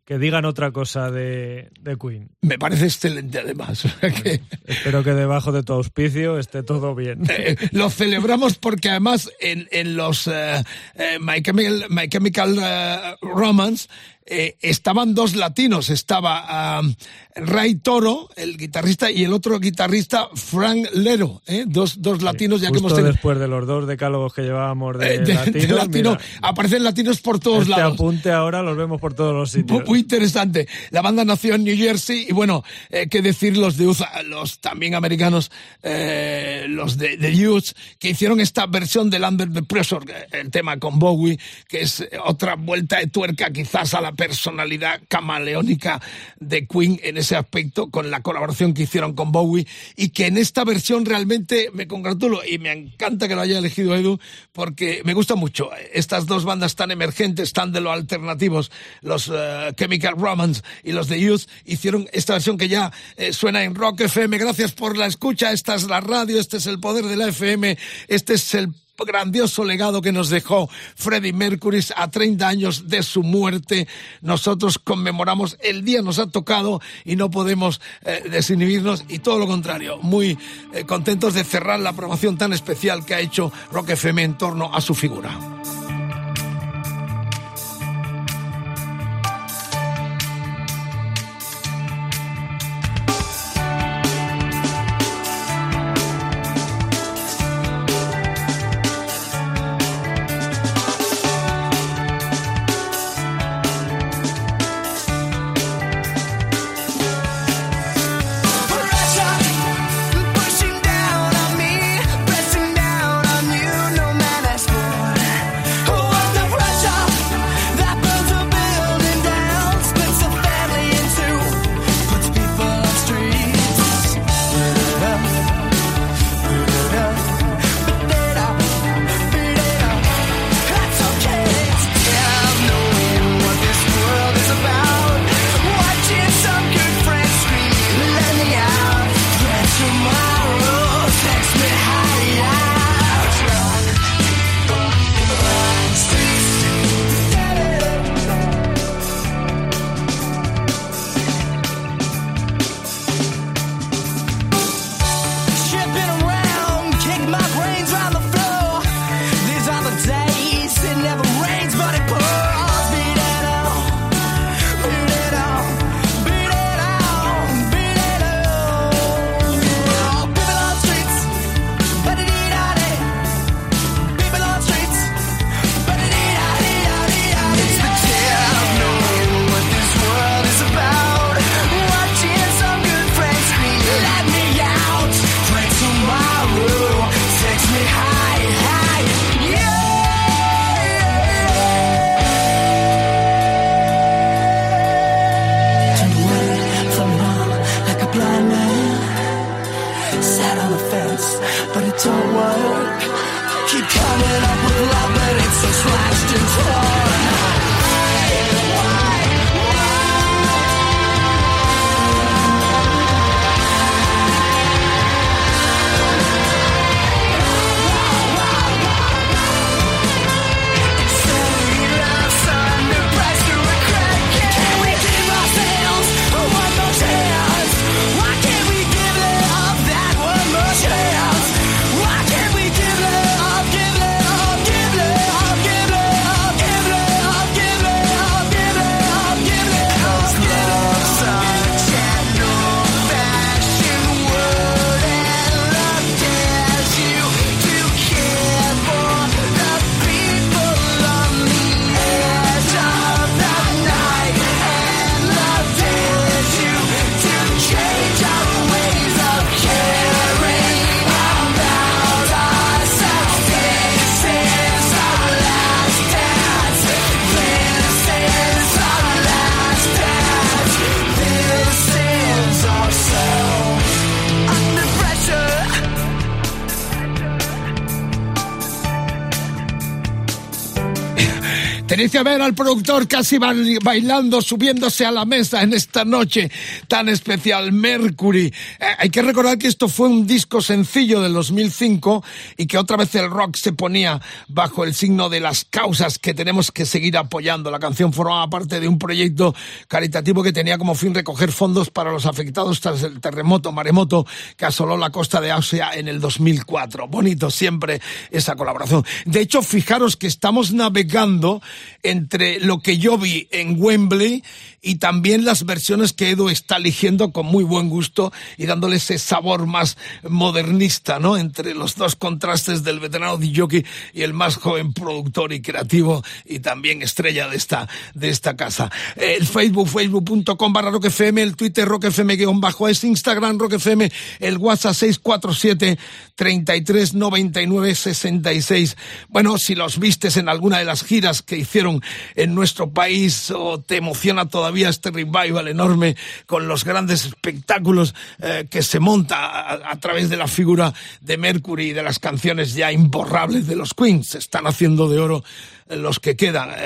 que digan otra cosa de, de Queen. Me parece excelente además. [laughs] que, Espero que debajo de tu auspicio esté todo bien. [laughs] eh, lo celebramos porque además en, en los eh, eh, My Chemical, My Chemical, Romance eh, estaban dos latinos, estaba ah, Ray Toro, el guitarrista, y el otro guitarrista, Frank Lero, ¿eh? dos, dos latinos ya que hemos tenido. después de los dos decálogos que llevábamos de, Eh, de- de latinos, latino, mira, aparecen latinos por todos este lados. apunte ahora los vemos por todos los sitios. muy interesante. La banda nació en New Jersey y bueno, eh, qué decir los de USA, los también americanos, los de, de Youth, que hicieron esta versión del Under the Pressure, el tema con Bowie, que es otra vuelta de tuerca quizás a la personalidad camaleónica de Queen en ese aspecto, con la colaboración que hicieron con Bowie y que en esta versión realmente me congratulo y me encanta que lo haya elegido Edu porque me gusta mucho. Estas dos bandas tan emergentes, tan de lo alternativos, los eh, Chemical Romance y los de Youth, hicieron esta versión que ya eh, suena en Rock FM. Gracias por la escucha. Esta es la radio, este es el poder de la FM, este es el grandioso legado que nos dejó Freddie Mercury a 30 años de su muerte. Nosotros conmemoramos el día nos ha tocado y no podemos eh, desinhibirnos y todo lo contrario, muy eh, contentos de cerrar la promoción tan especial que ha hecho Rock FM en torno a su figura. Tenéis que ver al productor casi ba- bailando, subiéndose a la mesa en esta noche tan especial, Mercury. Eh, hay que recordar que esto fue un disco sencillo del 2005 y que otra vez el rock se ponía bajo el signo de las causas que tenemos que seguir apoyando. La canción formaba parte de un proyecto caritativo que tenía como fin recoger fondos para los afectados tras el terremoto, maremoto, que asoló la costa de Asia en el 2004. Bonito siempre esa colaboración. De hecho, fijaros que estamos navegando entre lo que yo vi en Wembley y también las versiones que Edu está eligiendo con muy buen gusto y dándole ese sabor más modernista, ¿no? Entre los dos contrastes del veterano DJ y el más joven productor y creativo y también estrella de esta, de esta casa. El Facebook, facebook.com barra roquefm, el Twitter roquefm guion bajo es Instagram roquefm, el WhatsApp 647 33 99 66. Bueno, si los vistes en alguna de las giras que hicieron en nuestro país o te emociona todavía este revival enorme con los grandes espectáculos eh, que se monta a, través de la figura de Mercury y de las canciones ya imborrables de los Queens. Se están haciendo de oro los que quedan. Eh,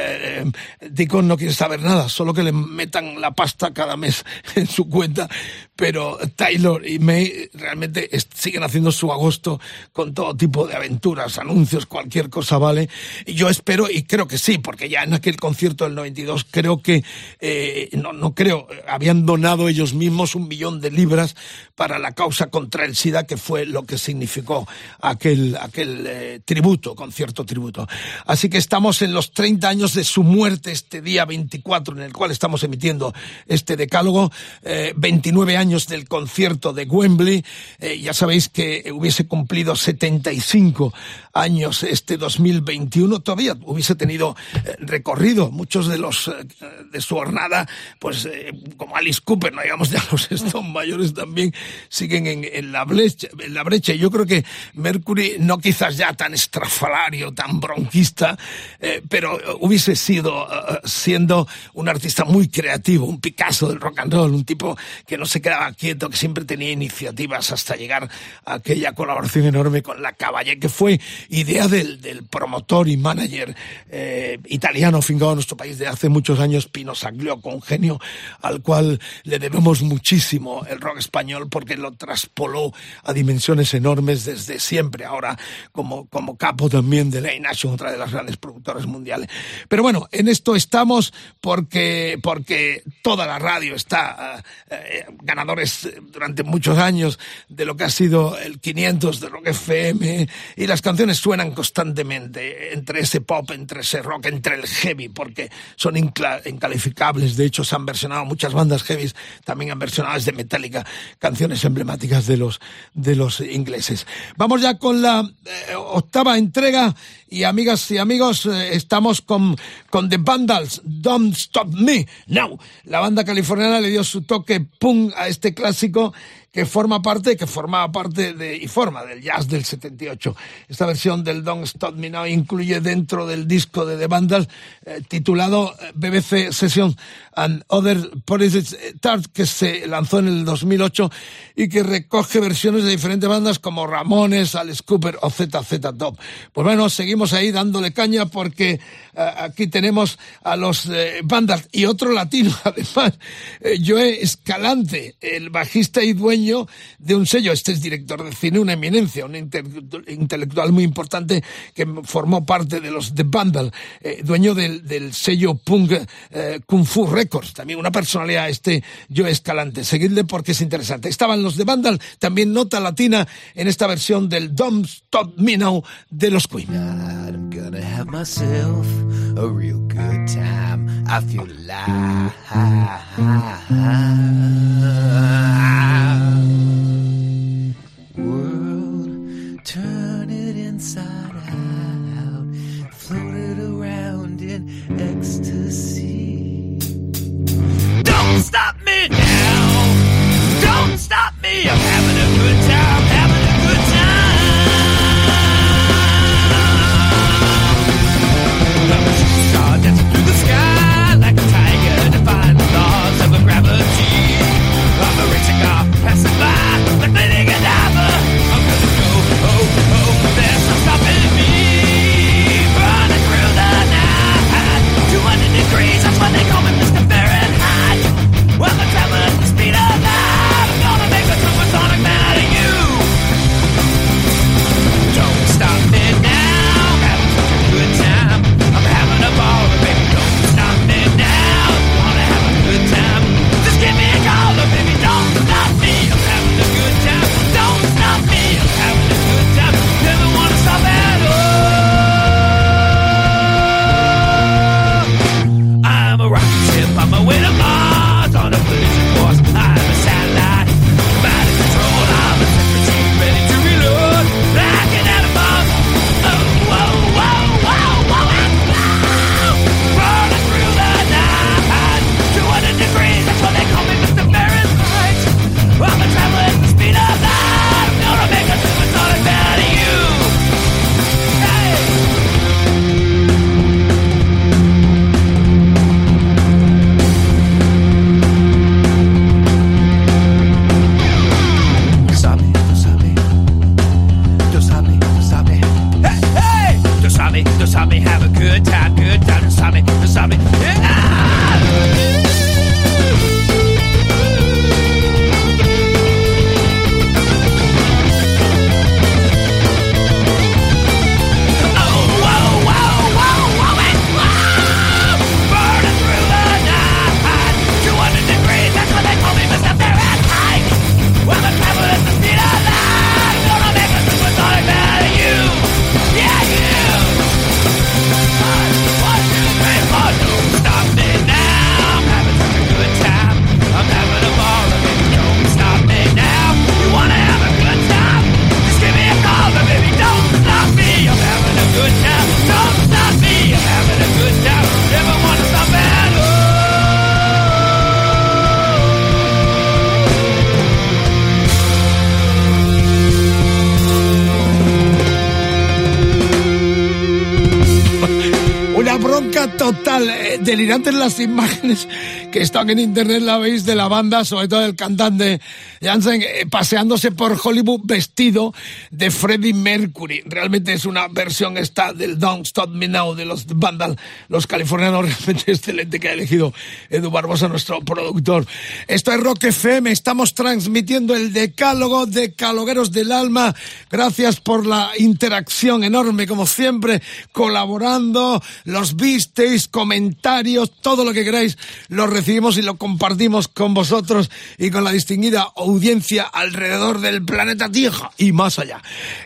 eh, Deacon no quiere saber nada, solo que le metan la pasta cada mes [laughs] en su cuenta, pero Taylor y May realmente siguen haciendo su agosto con todo tipo de aventuras, anuncios, cualquier cosa vale. Y yo espero, y creo que sí, porque ya en aquel concierto del 92 creo que, eh, no, no creo, habían donado ellos mismos un millón de libras para la causa contra el SIDA, que fue lo que significó aquel, aquel eh, tributo, concierto tributo. Así que estamos en los 30 años de su muerte este día 24, en el cual estamos emitiendo este decálogo, eh, 29 años del concierto de Wembley, eh, ya sabéis que hubiese cumplido 75 años este 2021, todavía hubiese tenido eh, recorrido muchos de los eh, de su jornada, pues eh, como Alice Cooper, no digamos [laughs] ya los Stone mayores también siguen en, en la brecha, en la brecha. Yo creo que Mercury no quizás ya tan estrafalario, tan bronquista, pero hubiese sido siendo un artista muy creativo, un Picasso del rock and roll, un tipo que no se quedaba quieto, que siempre tenía iniciativas hasta llegar a aquella colaboración enorme con la Caballé, que fue idea del, del promotor y manager eh, italiano fingado en nuestro país de hace muchos años, Pino Saglioco, un genio al cual le debemos muchísimo el rock español porque lo traspoló a dimensiones enormes desde siempre, ahora como, como capo también de la Nation, otra de las grandes productoras mundiales. Pero bueno, en esto estamos porque, porque toda la radio está, eh, eh, ganadores durante muchos años de lo que ha sido el 500 de Rock FM y las canciones suenan constantemente entre ese pop, entre ese rock, entre el heavy, porque son incalificables. De hecho, se han versionado muchas bandas heavies, también han versionado desde Metallica canciones emblemáticas de los, de los ingleses. Vamos ya con la eh, octava entrega y amigas y amigos, eh, estamos con, con The Vandals, Don't Stop Me Now. La banda californiana le dio su toque punk a este clásico que forma parte, que formaba parte de, y forma del jazz del 78. Esta versión del Don't Stop Me Now incluye dentro del disco de The Vandals eh, titulado eh, BBC Sessions and Other Policies Tart, que se lanzó en el 2008 y que recoge versiones de diferentes bandas como Ramones, Alice Cooper o ZZ Top. Pues bueno, seguimos ahí dándole caña porque eh, aquí tenemos a los eh, bandas y otro latino, [laughs] además, eh, Joe Escalante, el bajista y dueño de un sello. Este es director de cine, una eminencia, un inte- intelectual muy importante que formó parte de los The Vandal, eh, dueño del, del sello punk eh, Kung Fu Records. También una personalidad este Joe Escalante. Seguidle porque es interesante. Estaban los The Vandal, también nota latina en esta versión del Don't Stop Me Now de los Queen. I'm gonna have myself a real good time. I feel alive. World, turn it inside Don't stop me now. Don't stop me. I'm having a good time. Delirantes las imágenes que están en internet, la veis, de la banda, sobre todo el cantante Jansen, eh, paseándose por Hollywood vestido de Freddie Mercury. Realmente es una versión esta del Don't Stop Me Now de los Vandal, los californianos, [laughs] realmente excelente que ha elegido Edu Barbosa, nuestro productor. Esto es Rock FM, estamos transmitiendo el decálogo de Calogueros del Alma. Gracias por la interacción enorme, como siempre, colaborando, los visteis, comentarios, todo lo que queráis, lo recibimos y lo compartimos con vosotros y con la distinguida audiencia alrededor del planeta Tierra y más allá.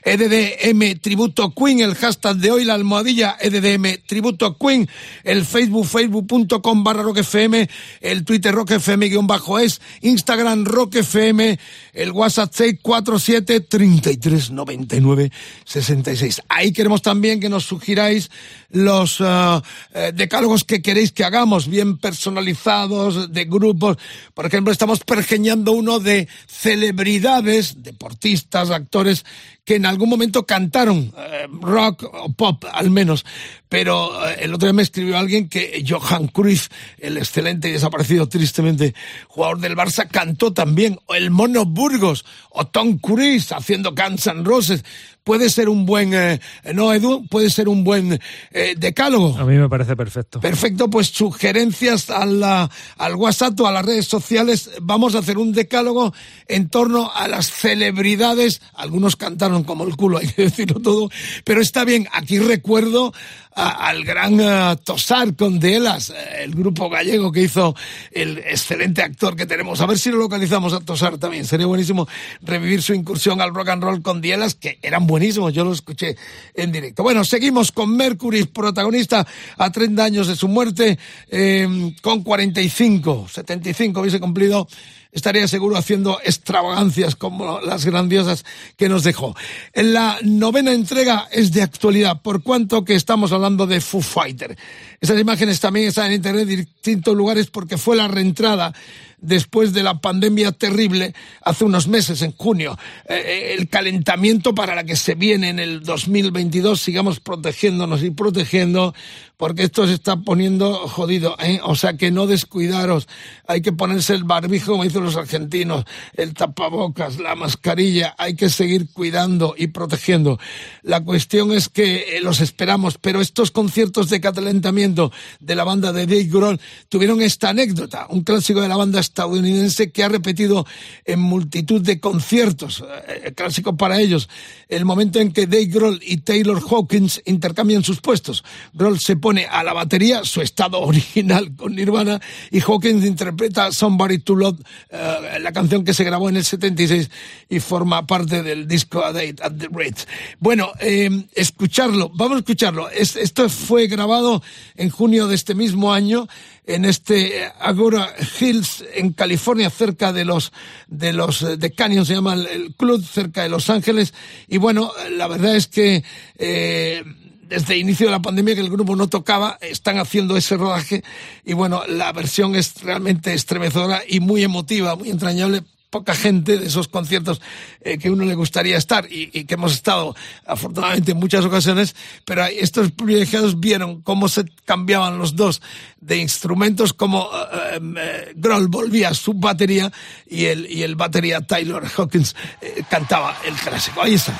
EDDM Tributo Queen, el hashtag de hoy, la almohadilla EDDM Tributo Queen, el Facebook, facebook.com barra Rock FM, el Twitter Rock FM guion bajo es, Instagram Rock FM, el WhatsApp 647 33 99 66. Ahí queremos también que nos sugiráis los eh, decálogos que queréis que hagamos, bien personalizados, de grupos. Por ejemplo, estamos pergeñando uno de celebridades, deportistas, actores, que en algún momento cantaron eh, rock o pop, al menos. Pero eh, el otro día me escribió alguien que Johan Cruyff, el excelente y desaparecido tristemente jugador del Barça, cantó también. O el Mono Burgos, o Tom Cruise haciendo Guns N' Roses. Puede ser un buen, eh, ¿no, Edu? Puede ser un buen eh, decálogo. A mí me parece perfecto. Perfecto, pues sugerencias a la- al WhatsApp o a las redes sociales. Vamos a hacer un decálogo en torno a las celebridades. Algunos cantaron como el culo, [laughs] hay que decirlo todo. Pero está bien, aquí recuerdo a- al gran eh, Tosar con Delas, el grupo gallego que hizo el excelente actor que tenemos. A ver si lo localizamos a Tosar también. Sería buenísimo revivir su incursión al rock and roll con Dielas, que eran buenísimos. Yo lo escuché en directo. Bueno, seguimos con Mercury, protagonista a 30 años de su muerte, eh, con 45, 75 hubiese cumplido estaría seguro haciendo extravagancias como las grandiosas que nos dejó. En la novena entrega es de actualidad, por cuanto que estamos hablando de Foo Fighter. Esas imágenes también están en internet en distintos lugares porque fue la reentrada después de la pandemia terrible hace unos meses, en junio. Eh, el calentamiento para la que se viene en el 2022, sigamos protegiéndonos y protegiendo, porque esto se está poniendo jodido. ¿eh? O sea que no descuidaros, hay que ponerse el barbijo, como dicen los argentinos, el tapabocas, la mascarilla, hay que seguir cuidando y protegiendo. La cuestión es que eh, los esperamos, pero estos conciertos de calentamiento de la banda de Dave Grohl tuvieron esta anécdota, un clásico de la banda estadounidense que ha repetido en multitud de conciertos, eh, clásico para ellos, el momento en que Dave Grohl y Taylor Hawkins intercambian sus puestos. Grohl se pone a la batería, su estado [laughs] original con Nirvana, y Hawkins interpreta Somebody to Love, eh, la canción que se grabó en el 76 y forma parte del disco A Date at the Ritz. Bueno, eh, escucharlo, vamos a escucharlo. Es- esto fue grabado en junio de este mismo año en este eh, Agora Hills en California, cerca de los de los eh, de Canyon, se llama el, el club, cerca de Los Ángeles. Y bueno, la verdad es que eh, desde el inicio de la pandemia que el grupo no tocaba, están haciendo ese rodaje y bueno, la versión es realmente estremecedora y muy emotiva, muy entrañable poca gente de esos conciertos eh, que uno le gustaría estar y, y que hemos estado afortunadamente en muchas ocasiones, pero estos privilegiados vieron cómo se cambiaban los dos de instrumentos, cómo eh, eh, Grohl volvía a su batería y el, y el batería Taylor Hawkins eh, cantaba el clásico. Ahí está.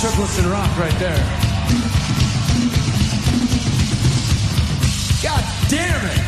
Triplets and rock right there. God damn it!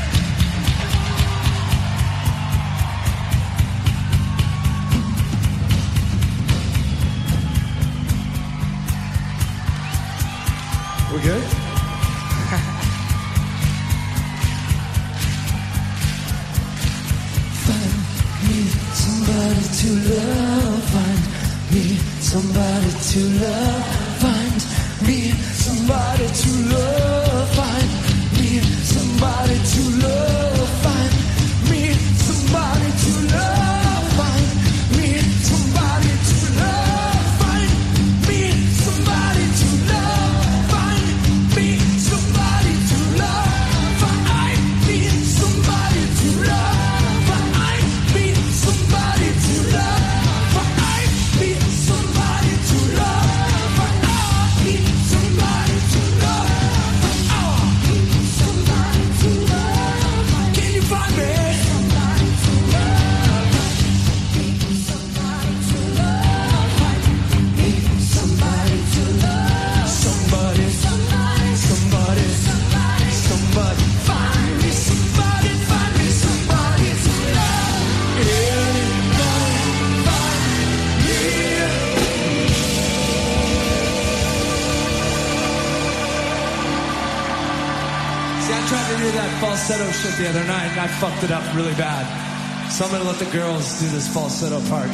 Really bad. So I'm gonna let the girls do this falsetto part.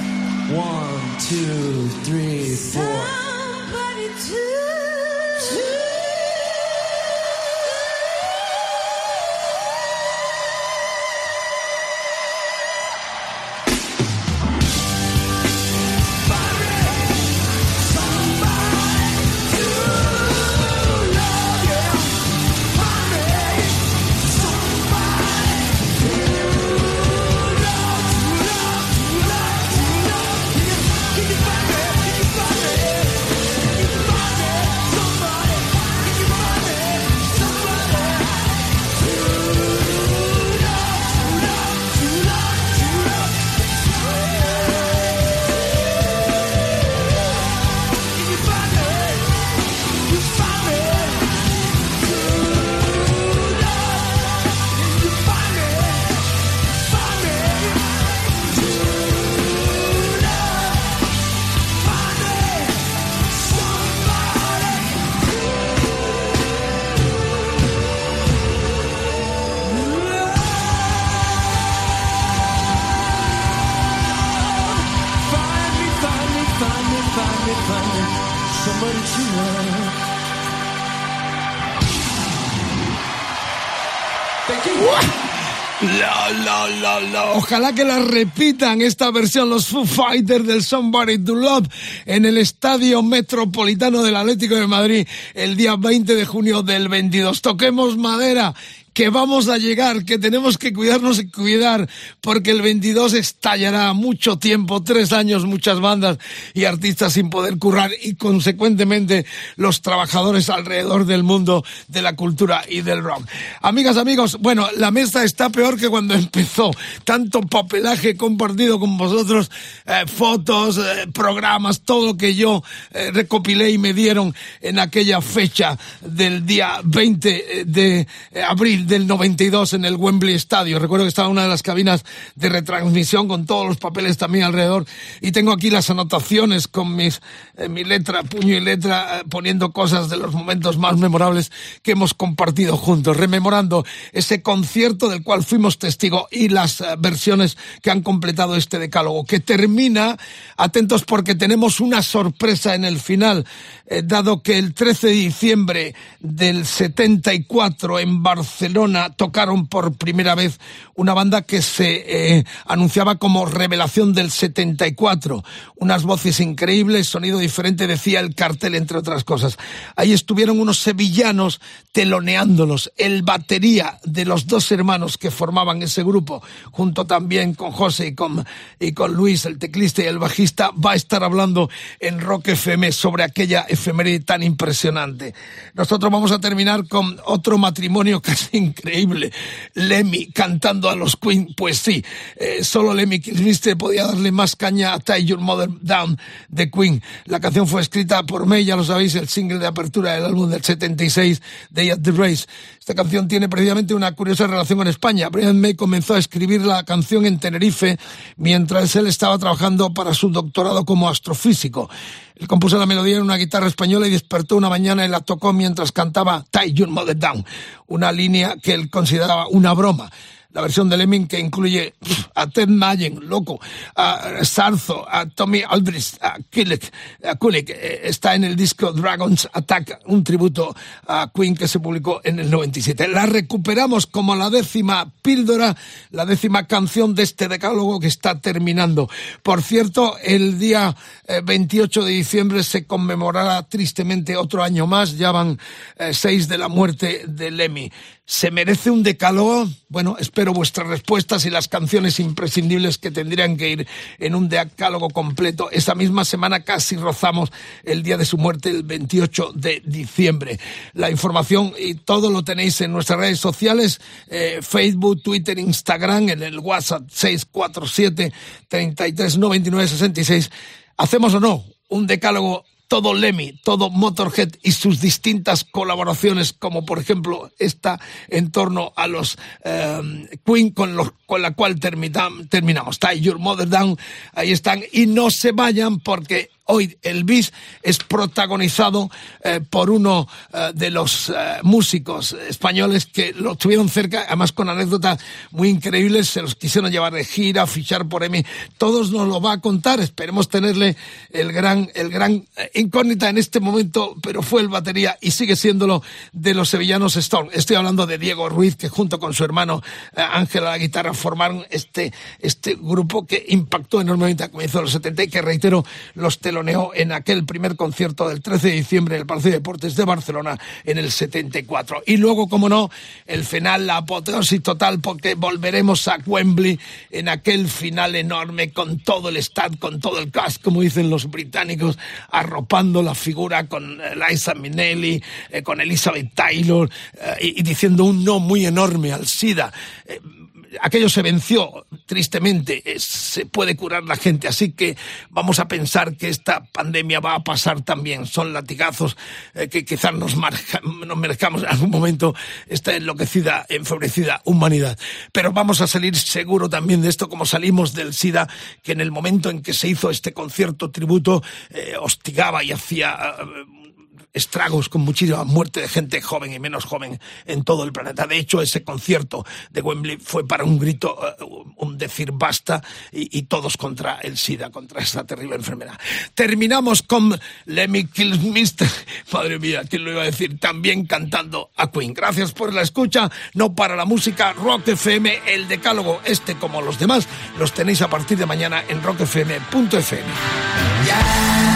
One, two, three, four. Ojalá que la repitan esta versión los Foo Fighters del Somebody to Love en el Estadio Metropolitano del Atlético de Madrid el día 20 de junio del 22. Toquemos madera que vamos a llegar, que tenemos que cuidarnos y cuidar, porque el 22 estallará mucho tiempo, tres años, muchas bandas y artistas sin poder currar y consecuentemente los trabajadores alrededor del mundo de la cultura y del rock. Amigas, amigos, bueno, la mesa está peor que cuando [laughs] empezó. Tanto papelaje compartido con vosotros, eh, fotos, eh, programas, todo lo que yo eh, recopilé y me dieron en aquella fecha del día 20 de eh, abril del 92 en el Wembley Estadio. Recuerdo que estaba en una de las cabinas de retransmisión con todos los papeles también alrededor y tengo aquí las anotaciones con mis, eh, mi letra, puño y letra, eh, poniendo cosas de los momentos más memorables que hemos compartido juntos, rememorando ese concierto del cual fuimos testigo y las eh, versiones que han completado este decálogo, que termina, atentos porque tenemos una sorpresa en el final, dado que el 13 de diciembre del 74 en Barcelona, Barcelona tocaron por primera vez una banda que se eh, anunciaba como revelación del 74. Unas voces increíbles, sonido diferente, decía el cartel, entre otras cosas. Ahí estuvieron unos sevillanos teloneándolos. El batería de los dos hermanos que formaban ese grupo, junto también con José y con, y con Luis, el teclista y el bajista, va a estar hablando en Rock FM sobre aquella efeméride tan impresionante. Nosotros vamos a terminar con otro matrimonio [laughs] casi increíble. Lemmy cantando a los Queen, pues sí, eh, solo Lemmy Kilmister podía darle más caña a Tie Your Mother Down de Queen. La canción fue escrita por May, ya lo sabéis, el single de apertura del álbum del 76, Day at the Race. Esta canción tiene precisamente una curiosa relación con España. Brian May comenzó a escribir la canción en Tenerife mientras él estaba trabajando para su doctorado como astrofísico. Él compuso la melodía en una guitarra española y despertó una mañana y la tocó mientras cantaba Tie Your Mother Down, una línea que él consideraba una broma. La versión de Lemming que incluye a Ted Mayen, loco, a Sarzo, a Tommy Aldrich, a Kulik, a Kulik, eh, está en el disco Dragons Attack, un tributo a Queen que se publicó en el 97. La recuperamos como la décima píldora, la décima canción de este decálogo que está terminando. Por cierto, el día eh, 28 de diciembre se conmemorará tristemente otro año más, ya van eh, seis de la muerte de Lemmy. ¿Se merece un decálogo? Bueno, espero vuestras respuestas y las canciones imprescindibles que tendrían que ir en un decálogo completo. Esa misma semana casi rozamos el día de su muerte, el 28 de diciembre. La información y todo lo tenéis en nuestras redes sociales, eh, Facebook, Twitter, Instagram, en el WhatsApp 647 33 99 66. ¿Hacemos o no un decálogo todo Lemmy, todo Motorhead y sus distintas colaboraciones, como por ejemplo esta en torno a los eh, Queen, con, los, con la cual termina- terminamos. Tie Your Mother Down, ahí están. Y no se vayan porque hoy el bis es protagonizado eh, por uno eh, de los eh, músicos españoles que lo tuvieron cerca, además con anécdotas muy increíbles, se los quisieron llevar de gira, fichar por Emmy, todos nos lo va a contar, esperemos tenerle el gran, el gran eh, incógnita en este momento, pero fue el batería y sigue siéndolo de los sevillanos Storm. Estoy hablando de Diego Ruiz, que junto con su hermano Ángel a la guitarra formaron este, este grupo que impactó enormemente a comienzos de los 70 y que, reitero, los teloneó en aquel primer concierto del 13 de diciembre en el Palacio de Deportes de Barcelona en el 74. Y luego, como no, el final, la apoteosis total, porque volveremos a Wembley en aquel final enorme con todo el stad, con todo el cast, como dicen los británicos, arropando la figura con eh, Liza Minnelli, eh, con Elizabeth Taylor, eh, y, y diciendo un no muy enorme al SIDA. Eh, aquello se venció tristemente, eh, se puede curar la gente, así que vamos a pensar que esta pandemia va a pasar también. Son latigazos eh, que quizás nos, merezcamos en algún momento esta enloquecida, enfebrecida humanidad. Pero vamos a salir seguro también de esto, como salimos del SIDA, que en el momento en que se hizo este concierto tributo, eh, hostigaba y hacía estragos con muchísima muerte de gente joven y menos joven en todo el planeta. De hecho, ese concierto de Wembley fue para un grito, eh, un decir basta y, todos contra el SIDA, contra esta terrible enfermedad. Terminamos con Lemmy Kilmister, [laughs] madre mía, ¿quién lo iba a decir? También cantando a Queen. Gracias por la escucha, no para la música, Rock FM, el decálogo, este como los demás, los tenéis a partir de mañana en rockfm.fm. Forget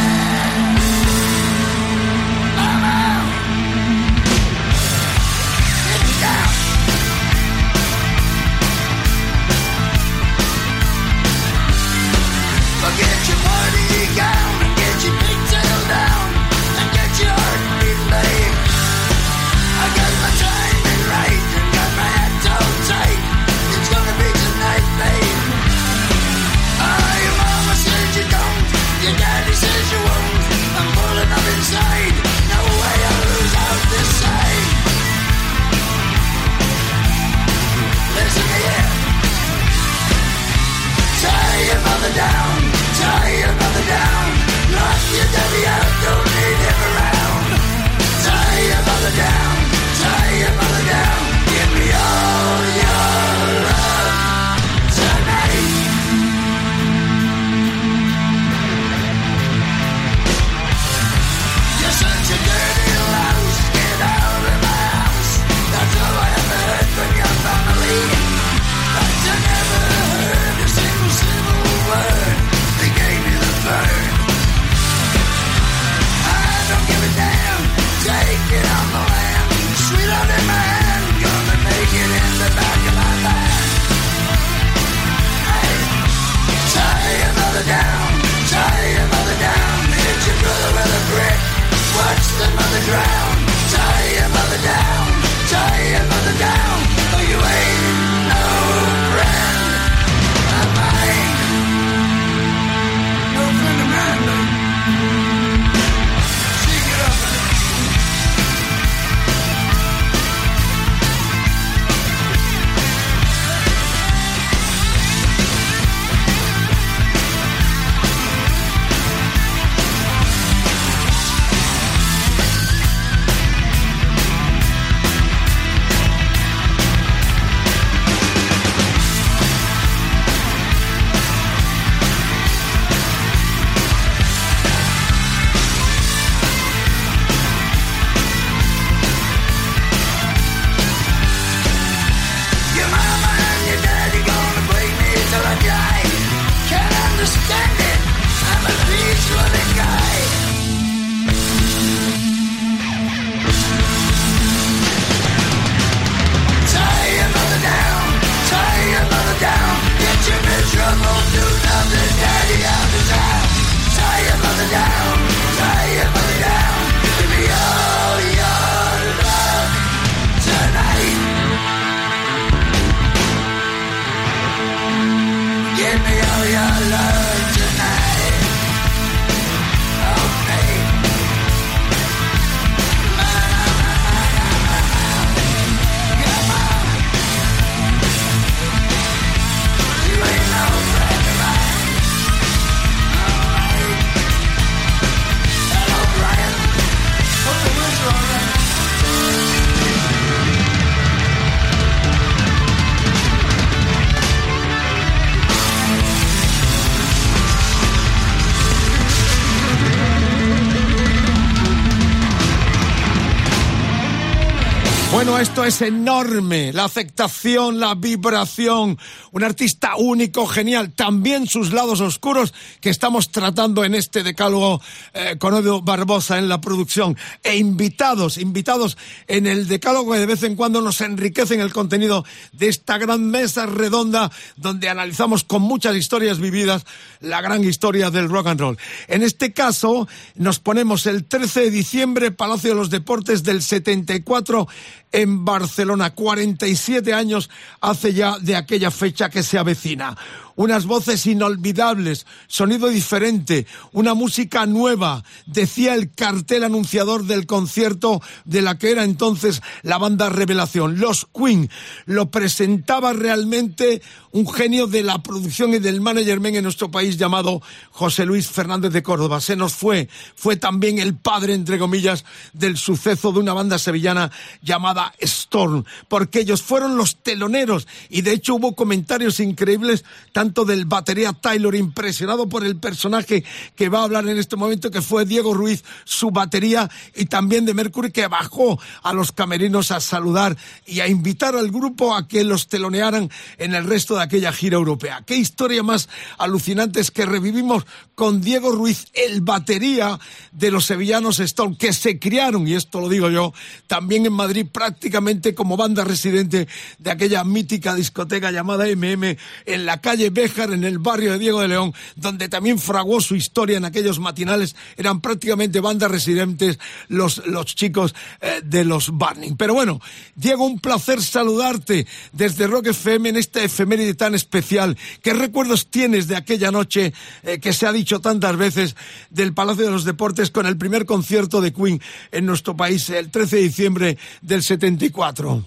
Esto es enorme, la aceptación, la vibración, un artista único, genial, también sus lados oscuros que estamos tratando en este decálogo eh, con Edu Barbosa en la producción, e invitados, invitados en el decálogo que de vez en cuando nos enriquecen el contenido de esta gran mesa redonda donde analizamos con muchas historias vividas la gran historia del rock and roll. En este caso, nos ponemos el 13 de diciembre, Palacio de los Deportes del 74 en Barcelona. 47 años hace ya de aquella fecha que se avecina. Unas voces inolvidables, sonido diferente, una música nueva, decía el cartel anunciador del concierto de la que era entonces la banda Revelación. Los Queen lo presentaba realmente un genio de la producción y del management en nuestro país llamado José Luis Fernández de Córdoba. Se nos fue, fue también el padre, entre comillas, del suceso de una banda sevillana llamada Storm, porque ellos fueron los teloneros y de hecho hubo comentarios increíbles del batería Taylor, impresionado por el personaje que va a hablar en este momento, que fue Diego Ruiz, su batería, y también de Mercury, que bajó a los camerinos a saludar y a invitar al grupo a que los telonearan en el resto de aquella gira europea. Qué historia más alucinante es que revivimos con Diego Ruiz, el batería de los sevillanos Stone, que se criaron, y esto lo digo yo, también en Madrid prácticamente como banda residente de aquella mítica discoteca llamada MM en la calle En el barrio de Diego de León, donde también fraguó su historia en aquellos matinales. Eran prácticamente bandas residentes los, los chicos eh, de los Burning. Pero bueno, Diego, un placer saludarte desde Rock FM en esta efeméride tan especial. ¿Qué recuerdos tienes de aquella noche eh, que se ha dicho tantas veces del Palacio de los Deportes con el primer concierto de Queen en nuestro país el 13 de diciembre del 74?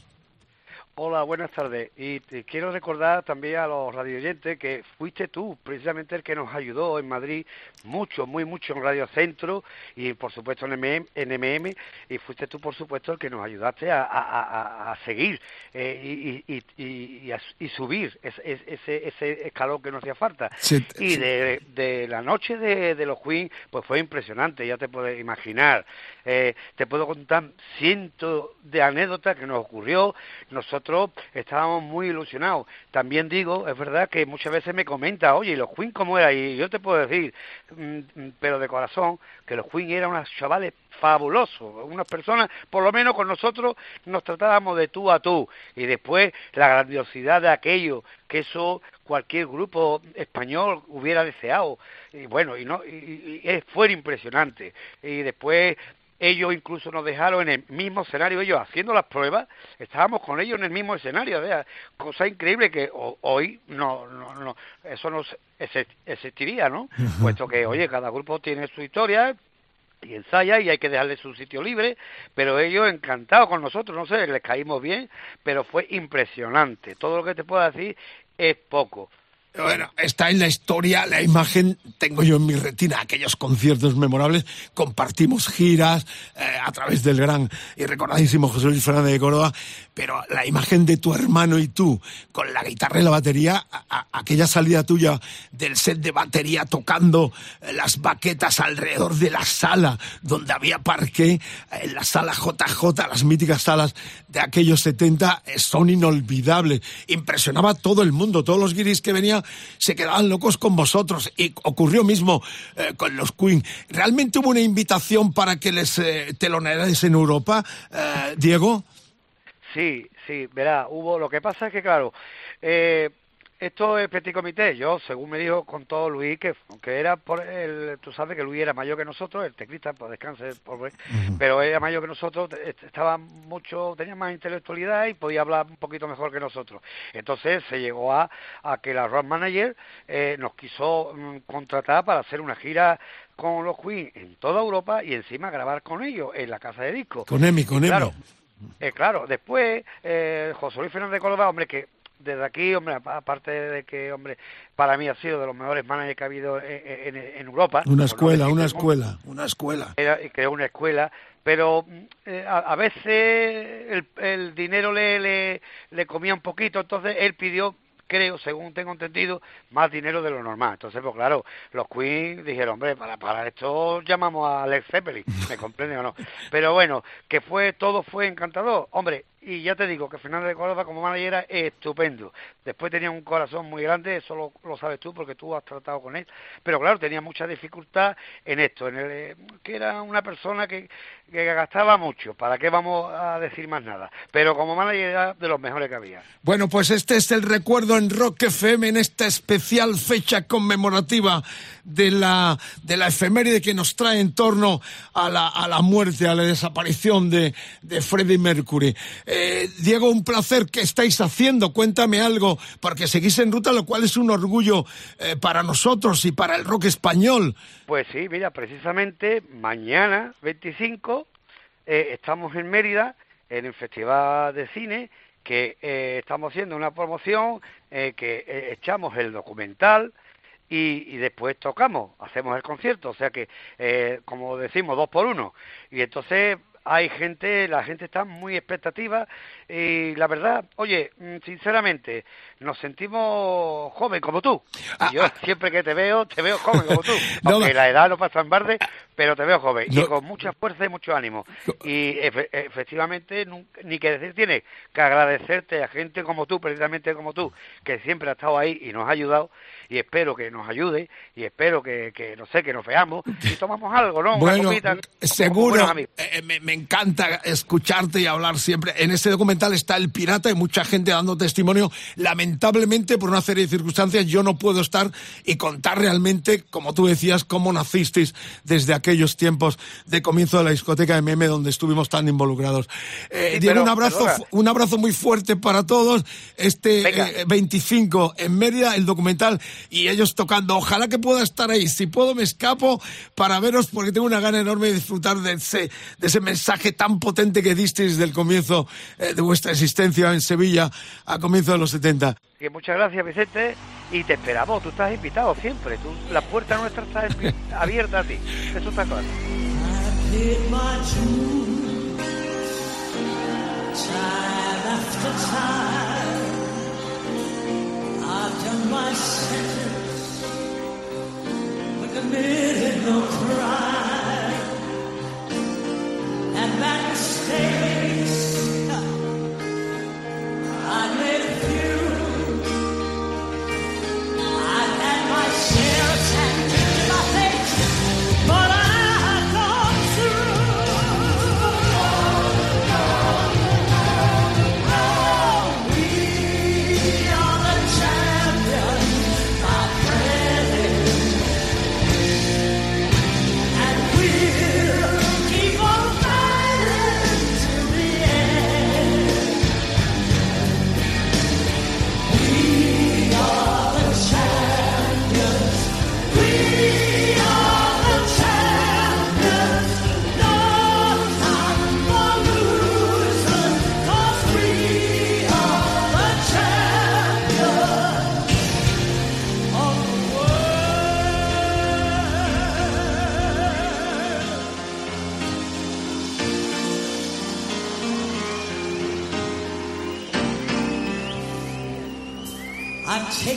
Hola, buenas tardes. Y te quiero recordar también a los radioyentes que fuiste tú precisamente el que nos ayudó en Madrid mucho, muy mucho en Radio Centro y por supuesto en MM, en MM y fuiste tú por supuesto el que nos ayudaste a, a- a- a seguir eh, y, y- y- y a- y subir ese, ese, ese escalón que nos hacía falta. Sí, y de, de la noche de, de los Queen, pues fue impresionante, ya te puedes imaginar. Eh, te puedo contar cientos de anécdotas que nos ocurrió. Nosotros estábamos muy ilusionados. También digo, es verdad que muchas veces me comenta, oye, ¿y los Queen cómo era? Y yo te puedo decir, mm, mm, pero de corazón, que los Queen eran unos chavales fabulosos, unas personas, por lo menos con nosotros nos tratábamos de tú a tú. Y después la grandiosidad de aquello, que eso cualquier grupo español hubiera deseado. Y bueno, y no y, y- y fue impresionante. Y después ellos incluso nos dejaron en el mismo escenario, ellos haciendo las pruebas, estábamos con ellos en el mismo escenario, o sea, cosa increíble que ho- hoy no, no, no eso no existiría, ¿no? Puesto que, oye, cada grupo tiene su historia, y ensaya y hay que dejarle su sitio libre, pero ellos encantados con nosotros, no sé, les caímos bien, pero fue impresionante. Todo lo que te puedo decir es poco. Bueno, está en la historia, la imagen, tengo yo en mi retina aquellos conciertos memorables, compartimos giras eh, a través del gran y recordadísimo José Luis Fernández de Córdoba, pero la imagen de tu hermano y tú, con la guitarra y la batería, aquella salida tuya del set de batería tocando eh, las baquetas alrededor de la sala donde había parque, eh, en la sala JJ, las míticas salas de aquellos 70, eh, son inolvidables. Impresionaba a todo el mundo, todos los guiris que venían se quedaban locos con vosotros. Y ocurrió mismo eh, con los Queen. ¿Realmente hubo una invitación para que les eh, en Europa, eh, Diego? Sí, sí, verá, hubo, lo que pasa es que, claro, eh, esto es petit comité, yo, según me dijo, con todo Luis, que, que era por el, tú sabes que Luis era mayor que nosotros, el teclista, pues descanse, pobre, pero era mayor que nosotros, estaba mucho, tenía más intelectualidad y podía hablar un poquito mejor que nosotros. Entonces se llegó a, a que la road manager eh, nos quiso mm, contratar para hacer una gira con los Queen en toda Europa y encima grabar con ellos en la casa de disco. Con Emi, con Y claro, Emi. eh, claro, después eh, José Luis Fernández de Córdoba, hombre, que desde aquí, hombre, apa- aparte de que, hombre, para mí ha sido de los mejores managers que ha habido en, en- en Europa. Una no escuela, una escuela, una escuela. Era- creó una escuela, pero mm, eh, a, a veces el, el dinero le, le, le comía un poquito, entonces él pidió, creo, según tengo entendido, más dinero de lo normal. Entonces, pues claro, los Queen dijeron, hombre, para, para esto llamamos a Alex Zeppelin, [laughs] ¿me comprende o no? Pero bueno, que fue todo fue encantador, hombre, y ya te digo que Fernando de Córdoba como manager era estupendo. Después tenía un corazón muy grande, eso lo, lo sabes tú porque tú has tratado con él. Pero claro, tenía mucha dificultad en esto, en el, eh, que era una persona que, que gastaba mucho. ¿Para qué vamos a decir más nada? Pero como manager era de los mejores que había. Bueno, pues este es el recuerdo en Rock FM en esta especial fecha conmemorativa de la, de la efeméride que nos trae en torno a la, a la muerte, a la desaparición de, de Freddie Mercury. Eh, Diego, un placer que estáis haciendo. Cuéntame algo, porque seguís en ruta, lo cual es un orgullo eh, para nosotros y para el rock español. Pues sí, mira, precisamente mañana, 25, eh, estamos en Mérida, en el Festival de Cine, que eh, estamos haciendo una promoción, que echamos el documental y, y después tocamos, hacemos el concierto, o sea que, eh, como decimos, dos por uno. Y entonces hay gente, la gente está muy expectativa y la verdad, oye, mm, sinceramente, nos sentimos joven como tú. Y yo siempre que te veo, te veo joven como tú. [laughs] No, Aunque no. la edad no pasa en barde, pero te veo joven y con mucha fuerza y mucho ánimo. Y efe- efectivamente, ni que decir tiene que agradecerte a gente como tú, precisamente como tú, que siempre ha estado ahí y nos ha ayudado. Y espero que nos ayude y espero que, que no sé, que nos veamos y tomamos algo, ¿no? Una copita, seguro, eh, me, me encanta escucharte y hablar siempre. En este documental está el pirata y mucha gente dando testimonio. Lamentablemente, por una serie de circunstancias, yo no puedo estar y contar realmente, como tú decías, cómo nacisteis desde aquellos tiempos de comienzo de la discoteca de Meme donde estuvimos tan involucrados. Eh, Sí, Diego, pero, un abrazo, un abrazo muy fuerte para todos. Este eh, 25 en Mérida, el documental, y ellos tocando. Ojalá que pueda estar ahí. Si puedo, me escapo para veros porque tengo una gana enorme de disfrutar de ese, de ese mensaje tan potente que disteis del comienzo eh, de vuestra existencia en Sevilla a comienzo de los 70. Que muchas gracias, Vicente, y te esperamos. Tú estás invitado siempre. Tú, la puerta nuestra está [laughs] abierta a ti. Eso está claro. paid my dues, time after time. I've done my sentence, but committed no crime. And that stays. I made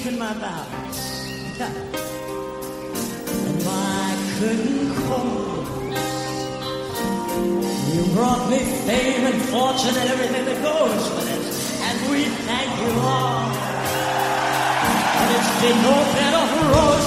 taken my vows. And my curtain calls. You brought me fame and fortune and everything that goes with it. And we thank you all. But it's been no of roses